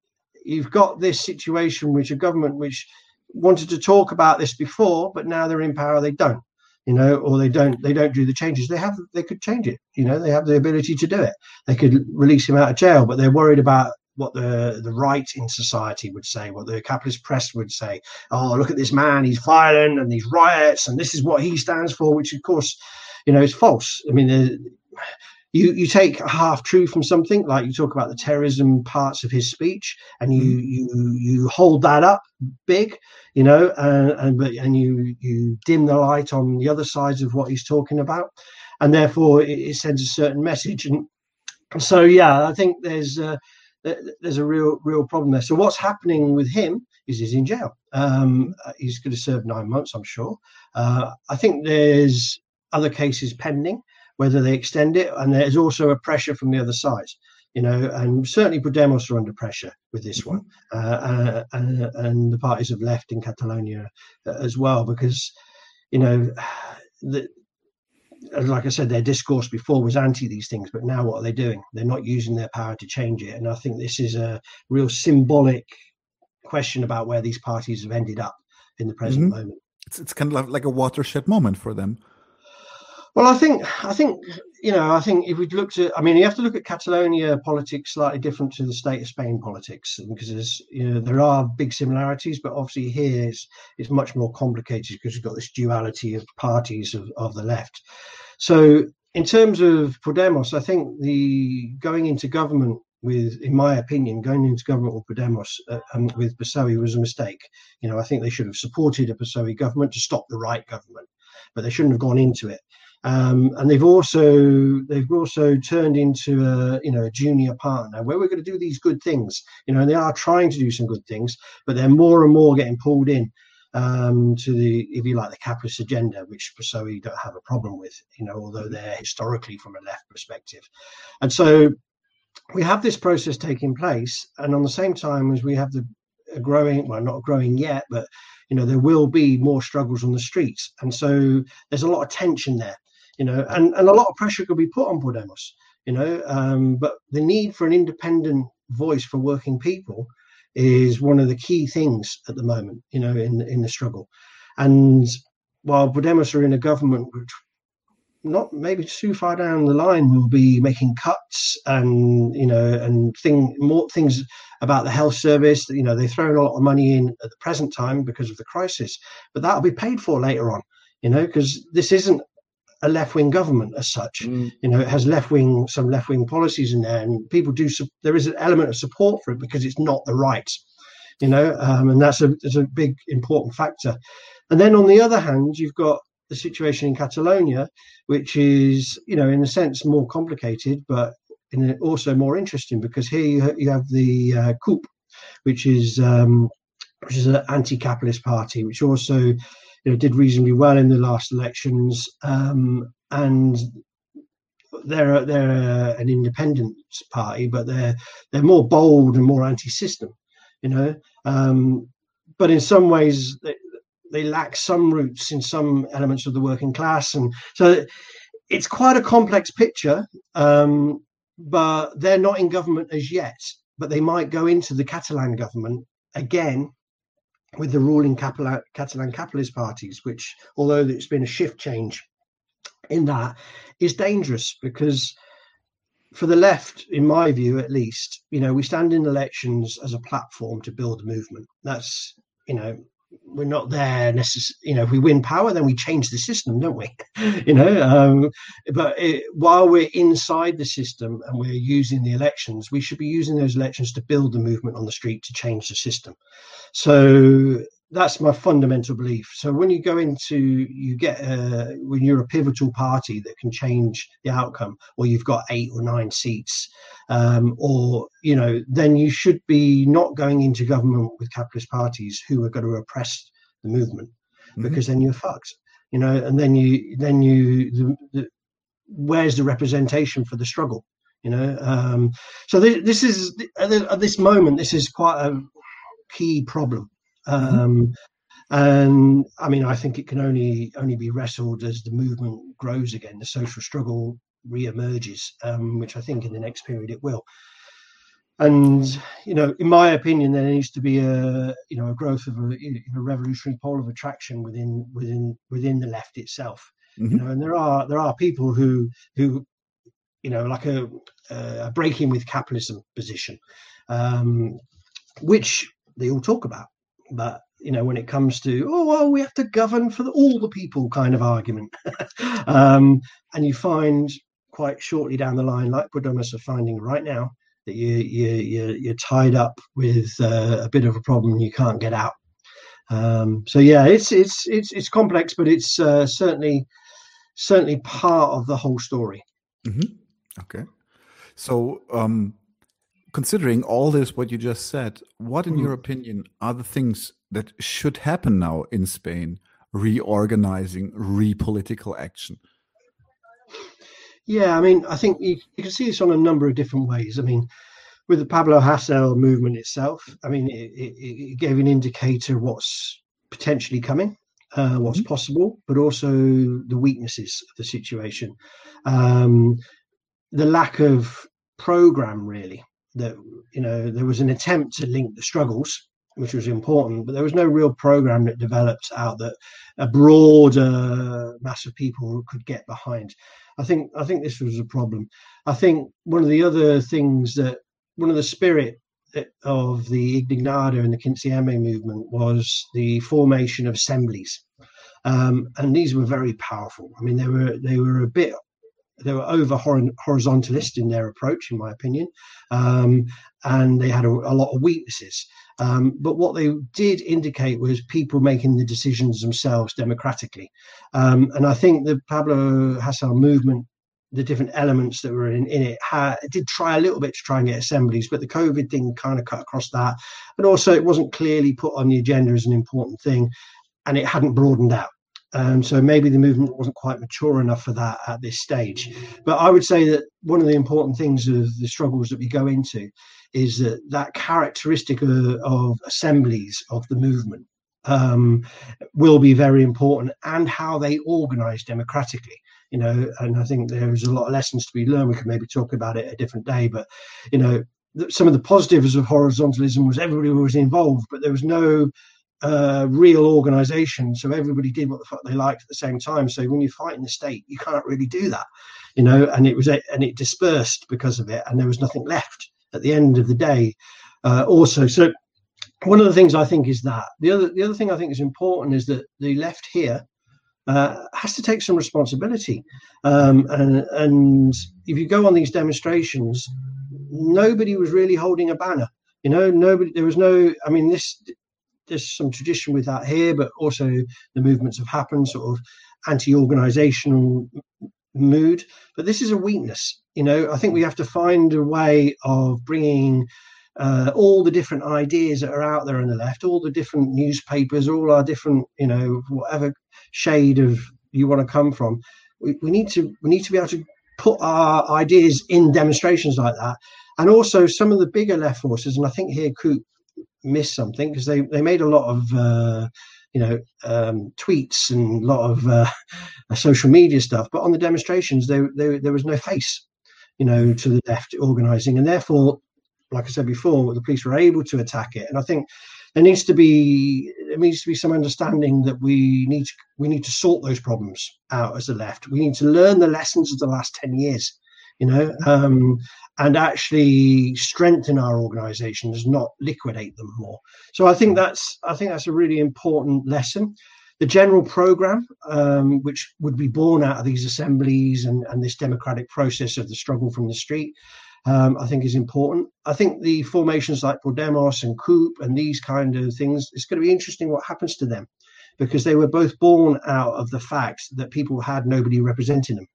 S2: you've got this situation which a government which wanted to talk about this before but now they're in power they don't you know or they don't they don't do the changes they have they could change it you know they have the ability to do it they could release him out of jail but they're worried about what the the right in society would say, what the capitalist press would say. Oh, look at this man; he's violent and these riots, and this is what he stands for. Which, of course, you know, it's false. I mean, uh, you you take a half truth from something, like you talk about the terrorism parts of his speech, and you mm. you you hold that up big, you know, and and and you you dim the light on the other sides of what he's talking about, and therefore it, it sends a certain message. And so, yeah, I think there's. Uh, there's a real real problem there. So what's happening with him is he's in jail. Um, he's going to serve nine months, I'm sure. Uh, I think there's other cases pending, whether they extend it, and there's also a pressure from the other side. You know, and certainly Podemos are under pressure with this one, uh, uh, and, and the parties have left in Catalonia uh, as well because, you know, the, like I said, their discourse before was anti these things, but now what are they doing? They're not using their power to change it. And I think this is a real symbolic question about where these parties have ended up in the present mm-hmm. moment.
S1: It's, it's kind of like a watershed moment for them.
S2: Well, I think I think you know I think if we looked at I mean you have to look at Catalonia politics slightly different to the state of Spain politics because there's you know there are big similarities, but obviously here it's, it's much more complicated because you've got this duality of parties of, of the left. So in terms of Podemos, I think the going into government with, in my opinion, going into government with Podemos uh, and with PSOE was a mistake. You know, I think they should have supported a PSOE government to stop the right government, but they shouldn't have gone into it. Um, and they've also they've also turned into a you know a junior partner where we're going to do these good things. You know, and they are trying to do some good things, but they're more and more getting pulled in um, to the, if you like, the capitalist agenda, which PSOE don't have a problem with, you know, although they're historically from a left perspective. And so we have this process taking place, and on the same time as we have the growing, well, not growing yet, but you know, there will be more struggles on the streets, and so there's a lot of tension there, you know, and and a lot of pressure could be put on Podemos, you know, um, but the need for an independent voice for working people is one of the key things at the moment, you know, in in the struggle. And while Podemos are in a government which not maybe too far down the line will be making cuts and you know and thing more things about the health service you know they're throwing a lot of money in at the present time because of the crisis but that'll be paid for later on you know because this isn't a left wing government as such. Mm. You know, it has left wing some left wing policies in there, and people do. There is an element of support for it because it's not the right. You know, um, and that's a that's a big important factor. And then on the other hand, you've got the situation in Catalonia, which is you know in a sense more complicated, but in also more interesting because here you, you have the uh, CUP, which is um, which is an anti-capitalist party, which also you know, did reasonably well in the last elections, um, and they're they're an independent party, but they're they're more bold and more anti-system, you know. Um, but in some ways, they, they lack some roots in some elements of the working class, and so it's quite a complex picture. Um, but they're not in government as yet, but they might go into the Catalan government again with the ruling Catalan, capitalist parties, which, although it's been a shift change in that, is dangerous because for the left, in my view at least, you know, we stand in elections as a platform to build a movement. That's, you know, we're not there necessarily. You know, if we win power, then we change the system, don't we? you know, um, but it, while we're inside the system and we're using the elections, we should be using those elections to build the movement on the street to change the system. So that's my fundamental belief. So when you go into, you get uh, when you're a pivotal party that can change the outcome, or you've got eight or nine seats, um, or you know, then you should be not going into government with capitalist parties who are going to oppress the movement, mm-hmm. because then you're fucked. You know, and then you then you the, the, where's the representation for the struggle? You know, um, so this, this is at this moment, this is quite a key problem. Um, and I mean, I think it can only only be wrestled as the movement grows again, the social struggle re-emerges, um, which I think in the next period it will. And you know, in my opinion, there needs to be a you know a growth of a, a revolutionary pole of attraction within within within the left itself. Mm-hmm. You know, and there are there are people who who you know like a, a breaking with capitalism position, um, which they all talk about but you know when it comes to oh well we have to govern for the, all the people kind of argument. Um, and you find quite shortly down the line like Podemos are finding right now that you, you, you you're tied up with uh, a bit of a problem you can't get out. Um, so yeah it's it's it's it's complex but it's uh, certainly certainly part of the whole story.
S1: Mm-hmm. okay. So um considering all this, what you just said, what, in mm. your opinion, are the things that should happen now in Spain, reorganizing, re-political action?
S2: Yeah, I mean, I think you, you can see this on a number of different ways. I mean, with the Pablo Hasél movement itself, I mean, it, it, it gave an indicator of what's potentially coming, uh, what's mm-hmm. possible, but also the weaknesses of the situation. Um, the lack of program, really that you know there was an attempt to link the struggles which was important but there was no real program that developed out that a broader mass of people could get behind. I think i think this was a problem. I think one of the other things that one of the spirit of the Indignada and the Quince movement was the formation of assemblies. Um, and these were very powerful. I mean they were they were a bit they were over horizontalist in their approach, in my opinion, um, and they had a, a lot of weaknesses. Um, but what they did indicate was people making the decisions themselves democratically. Um, and I think the Pablo Hasél movement, the different elements that were in, in it, did try a little bit to try and get assemblies, but the COVID thing kind of cut across that. And also, it wasn't clearly put on the agenda as an important thing, and it hadn't broadened out. Um, so maybe the movement wasn't quite mature enough for that at this stage. But I would say that one of the important things of the struggles that we go into is that that characteristic of, of assemblies of the movement um, will be very important and how they organize democratically you know and i think there's a lot of lessons to be learned we could maybe talk about it a different day but you know some of the positives of horizontalism was everybody was involved but there was no uh, real organization. So everybody did what the fuck they liked at the same time. So when you fight in the state, you can't really do that, you know. And it was and it dispersed because of it, and there was nothing left at the end of the day. Uh, also, so one of the things I think is that the other the other thing I think is important is that the left here uh, has to take some responsibility. Um, and and if you go on these demonstrations, nobody was really holding a banner. You know, nobody. There was no. I mean, this there's some tradition with that here, but also the movements have happened, sort of anti-organizational mood. But this is a weakness. You know, I think we have to find a way of bringing uh, all the different ideas that are out there on the left, all the different newspapers, all our different, you know, whatever shade of you want to come from. We, we need to we need to be able to put our ideas in demonstrations like that, and also some of the bigger left forces. And I think here CUP miss something because they, they made a lot of uh, you know um, tweets and a lot of uh, social media stuff, but on the demonstrations there, there there was no face, you know, to the left organising, and therefore, like I said before, the police were able to attack it. And I think there needs to be there needs to be some understanding that we need to we need to sort those problems out as the left. We need to learn the lessons of the last ten years you know, um, and actually strengthen our organisations, not liquidate them more. So I think that's I think that's a really important lesson. The general program, um, which would be born out of these assemblies and, and this democratic process of the struggle from the street, um, I think is important. I think the formations like Podemos and CUP and these kind of things, it's going to be interesting what happens to them because they were both born out of the fact that people had nobody representing them.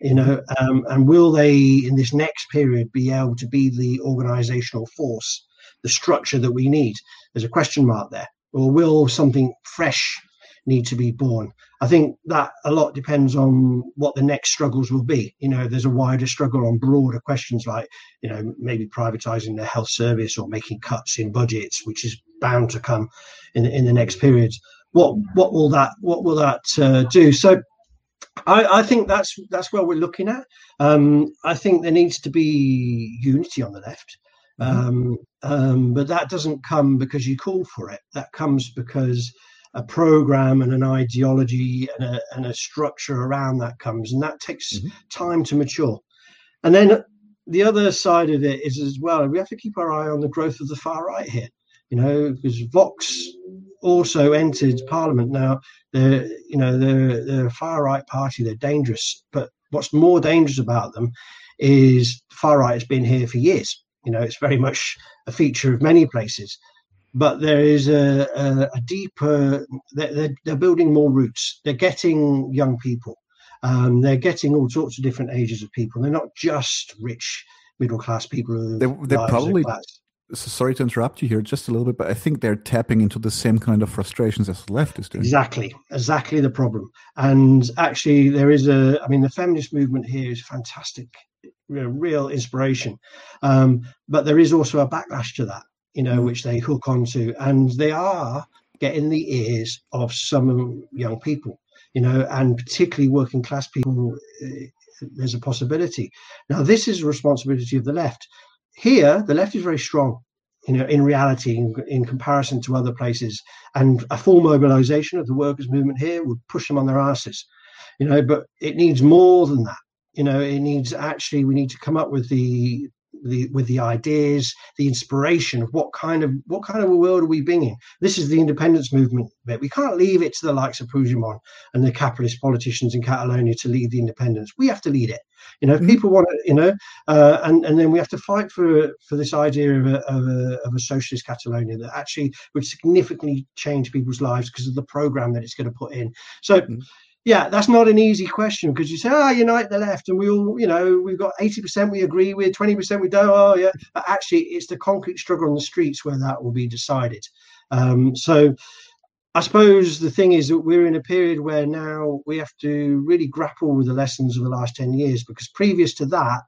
S2: You know, um, and will they in this next period be able to be the organizational force, the structure that we need? There's a question mark there. Or will something fresh need to be born. I think that a lot depends on what the next struggles will be. You know, there's a wider struggle on broader questions like, you know, maybe privatizing the health service or making cuts in budgets, which is bound to come in in the next periods. What what will that what will that uh, do? So. I, I, think that's that's where we're looking at. Um, I think there needs to be unity on the left, mm-hmm. um, um, but that doesn't come because you call for it. That comes because a program and an ideology and a, and a structure around that comes, and that takes mm-hmm. time to mature. And then the other side of it is as well, we have to keep our eye on the growth of the far right here, you know, because Vox also entered Parliament. Now, they're, you know, they're, they're a far right party, they're dangerous, but what's more dangerous about them is far right has been here for years. You know, it's very much a feature of many places. But there is a, a, a deeper they're, they're, building more roots. They're getting young people. Um, they're getting all sorts of different ages of people. They're not just rich middle class people
S1: they, they're probably sorry to interrupt you here just a little bit but i think they're tapping into the same kind of frustrations as the left is doing
S2: exactly exactly the problem and actually there is a i mean the feminist movement here is fantastic real, real inspiration um, but there is also a backlash to that you know, which they hook onto, and they are getting the ears of some young people, you know, and particularly working class people. Uh, there's a possibility. Now, this is a responsibility of the left. Here, the left is very strong, you know, in reality, in, in comparison to other places, and a full mobilization of the workers' movement here would push them on their asses, you know. But it needs more than that. You know, it needs actually we need to come up with the the with the ideas, the inspiration of what kind of what kind of a world are we bringing? This is the independence movement bit. We can't leave it to the likes of Puigdemont and the capitalist politicians in Catalonia to lead the independence. We have to lead it. You know, mm-hmm. people want to, you know, uh, and and then we have to fight for for this idea of a, of a of a socialist Catalonia that actually would significantly change people's lives because of the program that it's going to put in. So. Mm-hmm yeah, that's not an easy question because you say, oh, unite the left, and we all, you know, we've got 80% we agree with, 20% we don't. Oh, yeah. But actually, it's the concrete struggle on the streets where that will be decided. Um, so I suppose the thing is that we're in a period where now we have to really grapple with the lessons of the last 10 years because previous to that,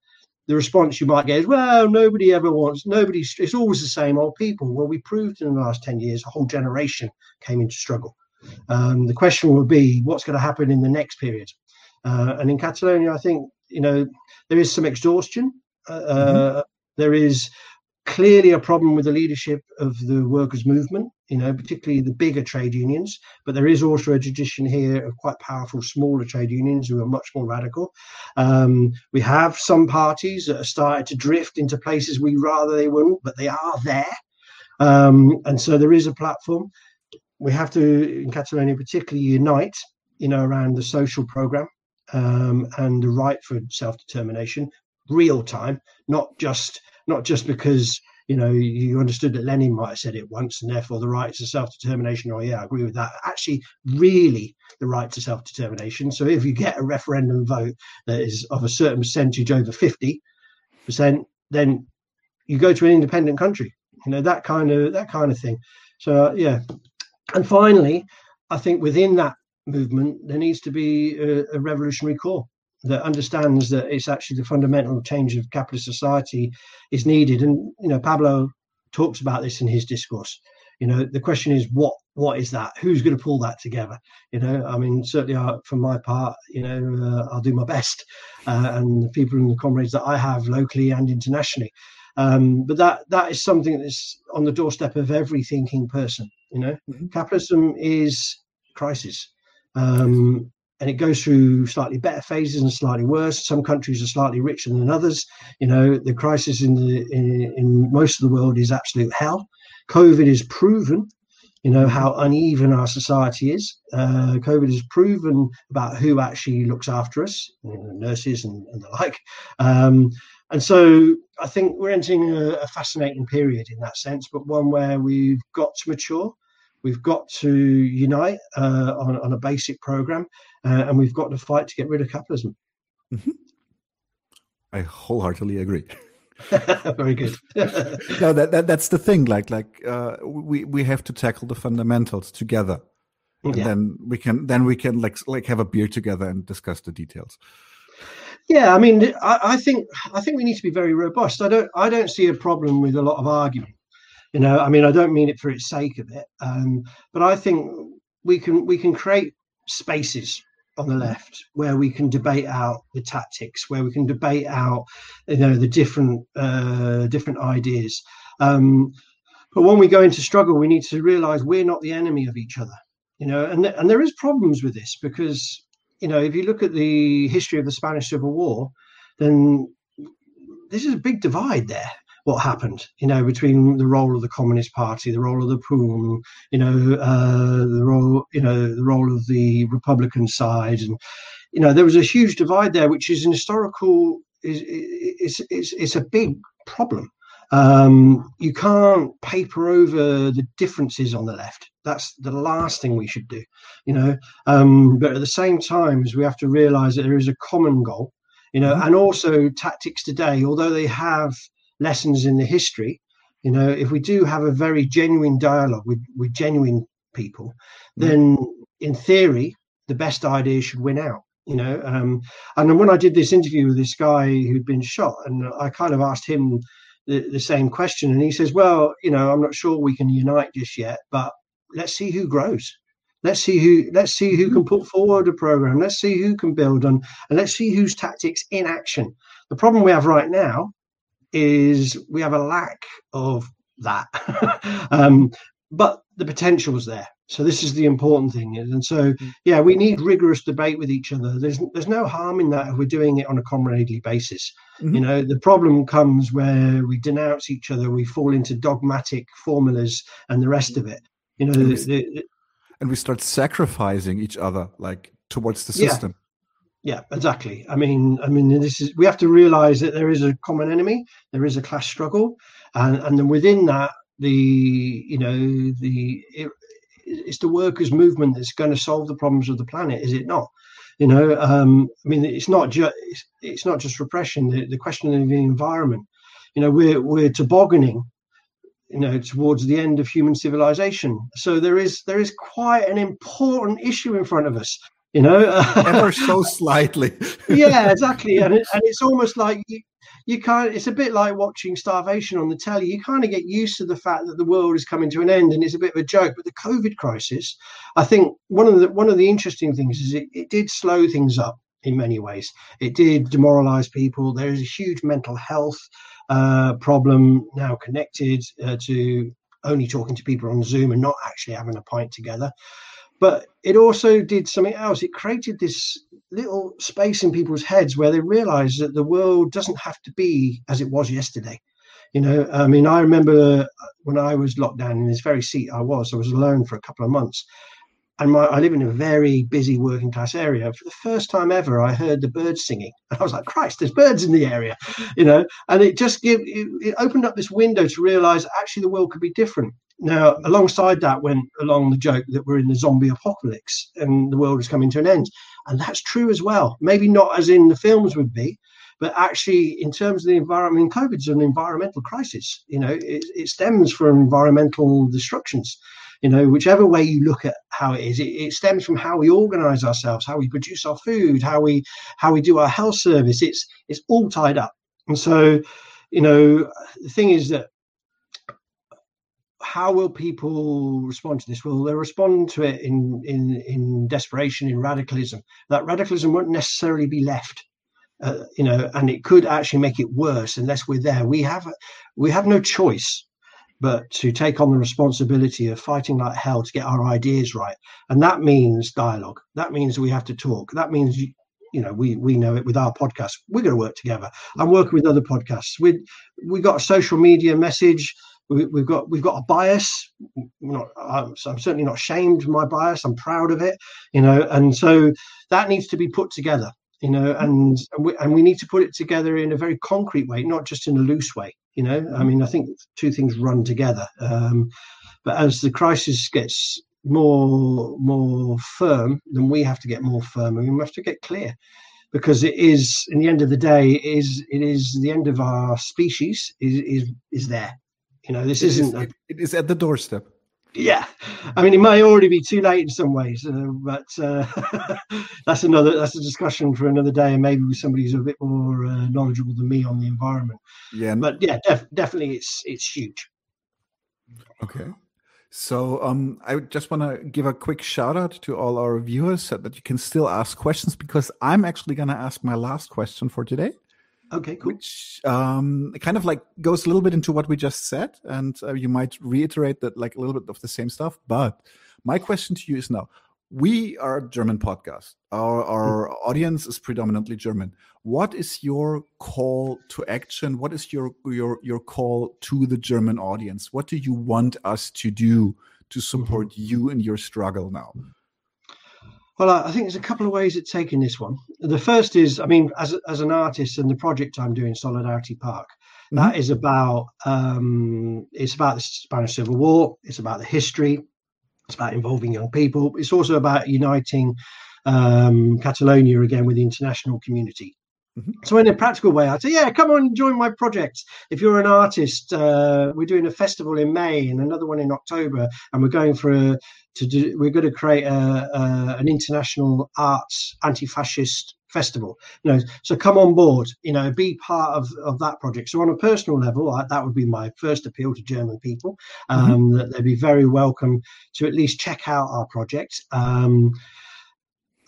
S2: the response you might get is, well, nobody ever wants, nobody, it's always the same old people. Well, we proved in the last 10 years a whole generation came into struggle. Um, the question will be what's going to happen in the next period. Uh, and in Catalonia, I think you know there is some exhaustion. Uh, mm-hmm. There is clearly a problem with the leadership of the workers' movement. You know, particularly the bigger trade unions. But there is also a tradition here of quite powerful smaller trade unions who are much more radical. Um, we have some parties that have started to drift into places we rather they wouldn't, but they are there. Um, and so there is a platform we have to, in Catalonia particularly, unite, you know, around the social program um, and the right for self-determination, real time, not just not just because you know you understood that Lenin might have said it once, and therefore the right to self-determination. Oh yeah, I agree with that. Actually, really, the right to self-determination. So if you get a referendum vote that is of a certain percentage over fifty percent, then you go to an independent country. You know that kind of that kind of thing. So yeah, and finally, I think within that movement, there needs to be a, a revolutionary core that understands that it's actually the fundamental change of capitalist society is needed. And you know, Pablo talks about this in his discourse. You know, the question is what what is that? Who's going to pull that together? You know, I mean, certainly uh, for my part, you know, uh, I'll do my best, uh, and the people and the comrades that I have locally and internationally. Um, but that that is something that's on the doorstep of every thinking person. You know, mm-hmm. capitalism is crisis. Um, and it goes through slightly better phases and slightly worse. Some countries are slightly richer than others. You know, the crisis in the in, in most of the world is absolute hell. COVID has proven, you know, how uneven our society is. Uh, COVID has proven about who actually looks after us, you know, nurses and, and, the like. Um, and so I think we're entering a, a, fascinating period in that sense, but one where we've got to mature, we've got to unite uh, on, on a basic program, uh, and we've got to fight to get rid of capitalism. Mm-hmm.
S1: I wholeheartedly agree.
S2: Very good.
S1: no, that, that that's the thing. Like like uh, we we have to tackle the fundamentals together, and yeah. then we can then we can like like have a beer together and discuss the details.
S2: Yeah, I mean, I, I think I think we need to be very robust. I don't I don't see a problem with a lot of argument. You know, I mean, I don't mean it for its sake of it, um, but I think we can we can create spaces on the left where we can debate out the tactics where we can debate out you know the different uh, different ideas um, but when we go into struggle we need to realize we're not the enemy of each other you know and and there is problems with this because you know if you look at the history of the spanish civil war then this is a big divide there what happened, you know, between the role of the Communist Party, the role of the POUM, you know, uh, the role, you know, the role of the Republican side, and you know, there was a huge divide there, which is an historical, is is is it's a big problem. Um, you can't paper over the differences on the left. That's the last thing we should do, you know. Um, but at the same time, as we have to realise that there is a common goal, you know, mm-hmm. and also tactics today, although they have lessons in the history. You know, if we do have a very genuine dialogue with, with genuine people, mm. then in theory, the best ideas should win out. You know, um, and when I did this interview with this guy who'd been shot, and I kind of asked him the, the same question, and he says, "Well, you know, I'm not sure we can unite just yet, but let's see who grows." Let's see who let's see who can put forward a program. Let's see who can build on, and let's see whose tactics in action. The problem we have right now is we have a lack of that. um, but the potential is there. So this is the important thing. And so, mm. yeah, we need rigorous debate with each other. There's there's no harm in that if we're doing it on a comradely basis. Mm-hmm. You know, the problem comes where we denounce each other, we fall into dogmatic formulas and the rest of it. You know,
S1: and,
S2: we,
S1: the, the, and we start sacrificing each other like towards the system.
S2: Yeah, exactly. I mean, I mean, this is we have to realize that there is a common enemy, there is a class struggle, and and then within that, the you know the it's the workers' movement that's going to solve the problems of the planet, is it not? You know, um, I mean, it's not just it's, it's, not just repression. The, the question of the environment. You know, we're we're tobogganing you know towards the end of human civilization so there is there is quite an important issue in front of us you know
S1: ever so slightly
S2: yeah exactly and, it, and it's almost like you, you can't it's a bit like watching starvation on the telly. You kind of get used to the fact that the world is coming to an end and it's a bit of a joke but the covid crisis i think one of the one of the interesting things is it, it did slow things up in many ways. It did demoralize people. There is a huge mental health uh, problem now connected uh, to only talking to people on zoom and not actually having a pint together but it also did something else. It created this little space in people's heads where they realized that the world doesn't have to be as it was yesterday. You know, I mean, I remember uh, when I was locked down in this very seat I was, I was alone for a couple of months. And my, I live in a very busy working class area. For the first time ever, I heard the birds singing. And I was like, Christ, there's birds in the area, you know. And it just it, it opened up this window to realize actually the world could be different. Now, alongside that went along the joke that we're in the zombie apocalypse and the world is coming to an end. And that's true as well. Maybe not as in the films would be, but actually, in terms of the environment, COVID is an environmental crisis. You know, it, it stems from environmental destructions. You know, whichever way you look at how it is, it, it stems from how we organize ourselves, how we produce our food, how we how we do our health service. It's it's all tied up. And so, you know, the thing is that how will people respond to this? Will they respond to it in in in desperation, in radicalism? That radicalism won't necessarily be left, uh, you know, and it could actually make it worse unless we're there. We have we have no choice but to take on the responsibility of fighting like hell to get our ideas right, and that means dialogue. That means we have to talk. That means you know we we know it with our podcast we're going to work together i'm working with other podcasts we we got a social media message we, have got we've got a bias. Not, I'm, I'm, certainly not ashamed of my bias. I'm proud of it, you know. And so that needs to be put together. you know, and and we, and we need to put it together in a very concrete way, not just in a loose way. You know, I mean, I think two things run together. Um, but as the crisis gets more more firm, then we have to get more firm, and we have to get clear, because it is, in the end of the day, it is it is the end of our species is is is there. You know, this
S1: It
S2: isn't.
S1: is, it is at the doorstep.
S2: yeah, I mean, it may already be too late in some ways, uh, but uh, that's another that's a discussion for another day, and maybe with somebody who's a bit more uh, knowledgeable than me on the environment.
S1: Yeah.
S2: But yeah, def- definitely, it's it's huge.
S1: Okay. So um, I just want to give a quick shout out to all our viewers so that you can still ask questions because I'm actually going to ask my last question for today,
S2: Okay, cool.
S1: which um, kind of like goes a little bit into what we just said, and uh, you might reiterate that like a little bit of the same stuff. But my question to you is now: We are a German podcast. Our our audience is predominantly German. What is your call to action? What is your your your call to the German audience? What do you want us to do to support you in your struggle now?
S2: Well, I think there's a couple of ways of taking this one. The first is, I mean, as as an artist and the project I'm doing, Solidarity Park, that is about um, it's about the Spanish Civil War. It's about the history. It's about involving young people. It's also about uniting um, Catalonia again with the international community.
S1: Mhm.
S2: So, in a practical way, I'd say, yeah, come on, join my project. If you're an artist, uh, we're doing a festival in May and another one in October, and we're going for a to do. We're going to create a, a an international arts anti-fascist festival. You know, so come on board. You know, be part of of that project. So, on a personal level, I, that would be my first appeal to German people. Um, That they'd be very welcome to at least check out our project. Um,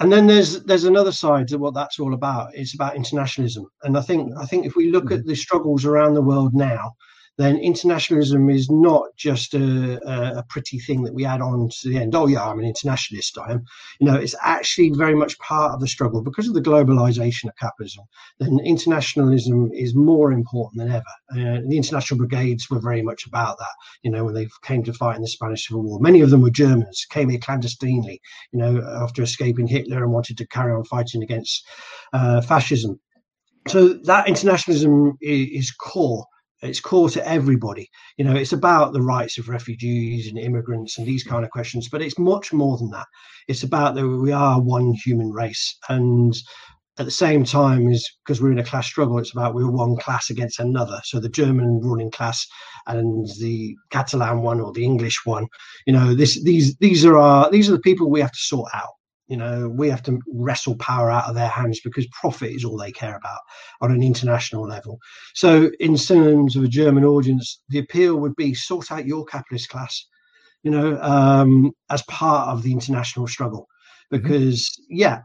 S2: and then there's there's another side to what that's all about. It's about internationalism, and I think I think if we look hmm. at the struggles around the world now, then internationalism is not just a, a, pretty thing that we add on to the end. Oh yeah, I'm an internationalist. I am. You know, it's actually very much part of the struggle because of the globalization of capitalism. Then internationalism is more important than ever. Uh, the international brigades were very much about that. You know, when they came to fight in the Spanish Civil War, many of them were Germans, came here clandestinely. You know, after escaping Hitler and wanted to carry on fighting against uh, fascism. So that internationalism is, is core it's core to everybody. You know it's about the rights of refugees and immigrants and these mm. kind of questions but it's much more than that. It's about that we are one human race and at the same time is because we're in a class struggle it's about we're one class against another. So the german ruling class and the catalan one or the english one you know this these these are our these are the people we have to sort out you know, we have to wrestle power out of their hands because profit is all they care about on an international level. So, in terms of a German audience, the appeal would be sort out your capitalist class, you know, um, as part of the international struggle. Because, mm-hmm. yeah,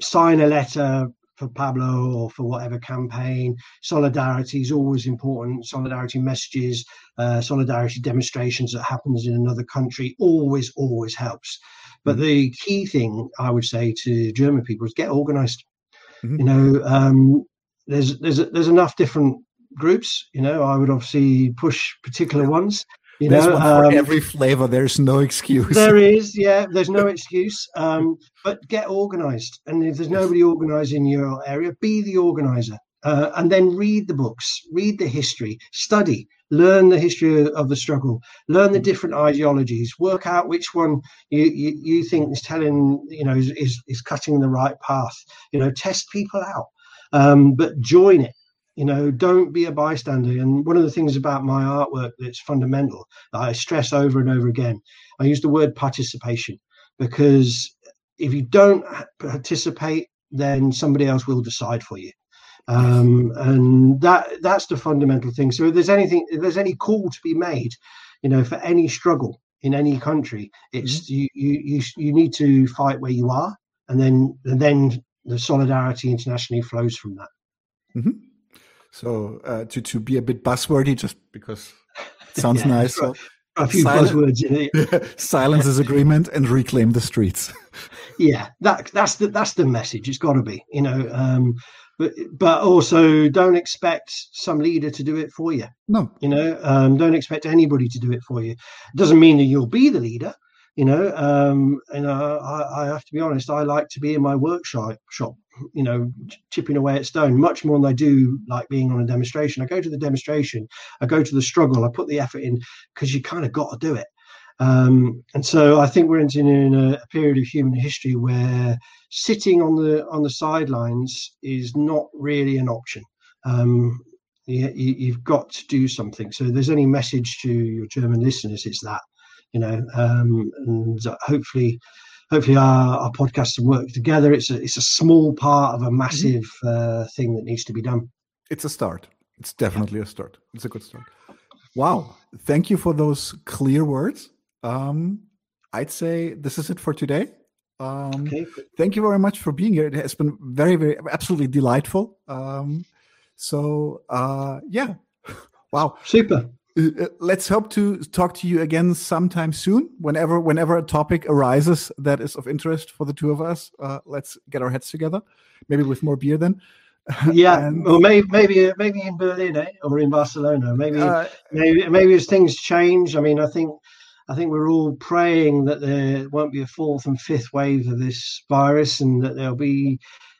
S2: sign a letter for Pablo or for whatever campaign. Solidarity is always important. Solidarity messages, uh, solidarity demonstrations that happens in another country always, always helps. But mm-hmm. the key thing I would say to German people is get organized. Mm-hmm. You know, um, there's there's there's enough different groups. You know, I would obviously push particular yeah. ones. You
S1: there's
S2: know,
S1: one for um, every flavor. There's no excuse.
S2: There is, yeah. There's no excuse. Um, but get organised, and if there's nobody organised in your area, be the organizer, uh, and then read the books, read the history, study, learn the history of the struggle, learn the different ideologies, work out which one you you, you think is telling, you know, is, is is cutting the right path. You know, test people out, um, but join it. You know don't be a bystander. And one of the things about my artwork that's fundamental that i stress over and over again i use the word participation because if you don't participate then somebody else will decide for you um, and that that's the fundamental thing so if there's anything if there's any call to be made you know for any struggle in any country it's mm-hmm. you, you you you need to fight where you are and then and then the solidarity internationally flows from that
S1: mm-hmm. So uh, to to be a bit buzzwordy, just because it sounds yeah, nice. So,
S2: a few silence, buzzwords in it.
S1: silence is agreement and reclaim the streets.
S2: yeah, that that's the that's the message. It's got to be, you know. Um, but but also don't expect some leader to do it for you.
S1: No,
S2: you know, um, don't expect anybody to do it for you. It doesn't mean that you'll be the leader. You know, um, and uh, I, I have to be honest. I like to be in my workshop shop you know, chipping away at stone much more than I do like being on a demonstration. I go to the demonstration, I go to the struggle, I put the effort in because you kind of got to do it. Um, and so I think we're entering a, a period of human history where sitting on the on the sidelines is not really an option. Um, you, have got to do something. So there's any message to your German listeners, it's that, you know, um, and hopefully, hopefully our, our podcasts can work together. It's a, it's a small part of a mm-hmm. massive uh, thing that needs to be done.
S1: It's a start. It's definitely a start. It's a good start. Wow. Thank you for those clear words. Um, I'd say this is it for today. Um, okay. Thank you very much for being here. It has been very, very, absolutely delightful. Um, so uh, yeah, wow,
S2: super.
S1: Uh, uh, let's hope to talk to you again sometime soon. Whenever whenever a topic arises that is of interest for the two of us, uh, let's get our heads together. Maybe with more beer then.
S2: Yeah, and, or maybe maybe maybe in Berlin eh? or in Barcelona. Maybe uh, maybe maybe as things change. I mean, I think I think we're all praying that there won't be a fourth and fifth wave of this virus, and that there'll be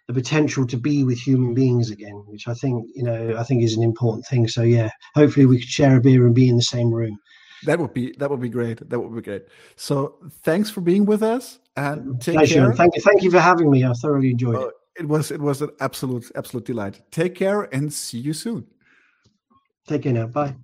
S2: the potential to be with human beings again, which I think you know I think is an important thing. So yeah, hopefully we could share a beer and be in the same room.
S1: That would be that would be great. That would be great. So thanks for being with us and take
S2: Pleasure.
S1: care.
S2: Thank you, thank you for having me. I thoroughly enjoyed uh, it.
S1: It was it was an absolute absolute delight. Take care and see you soon.
S2: Take care now. Bye.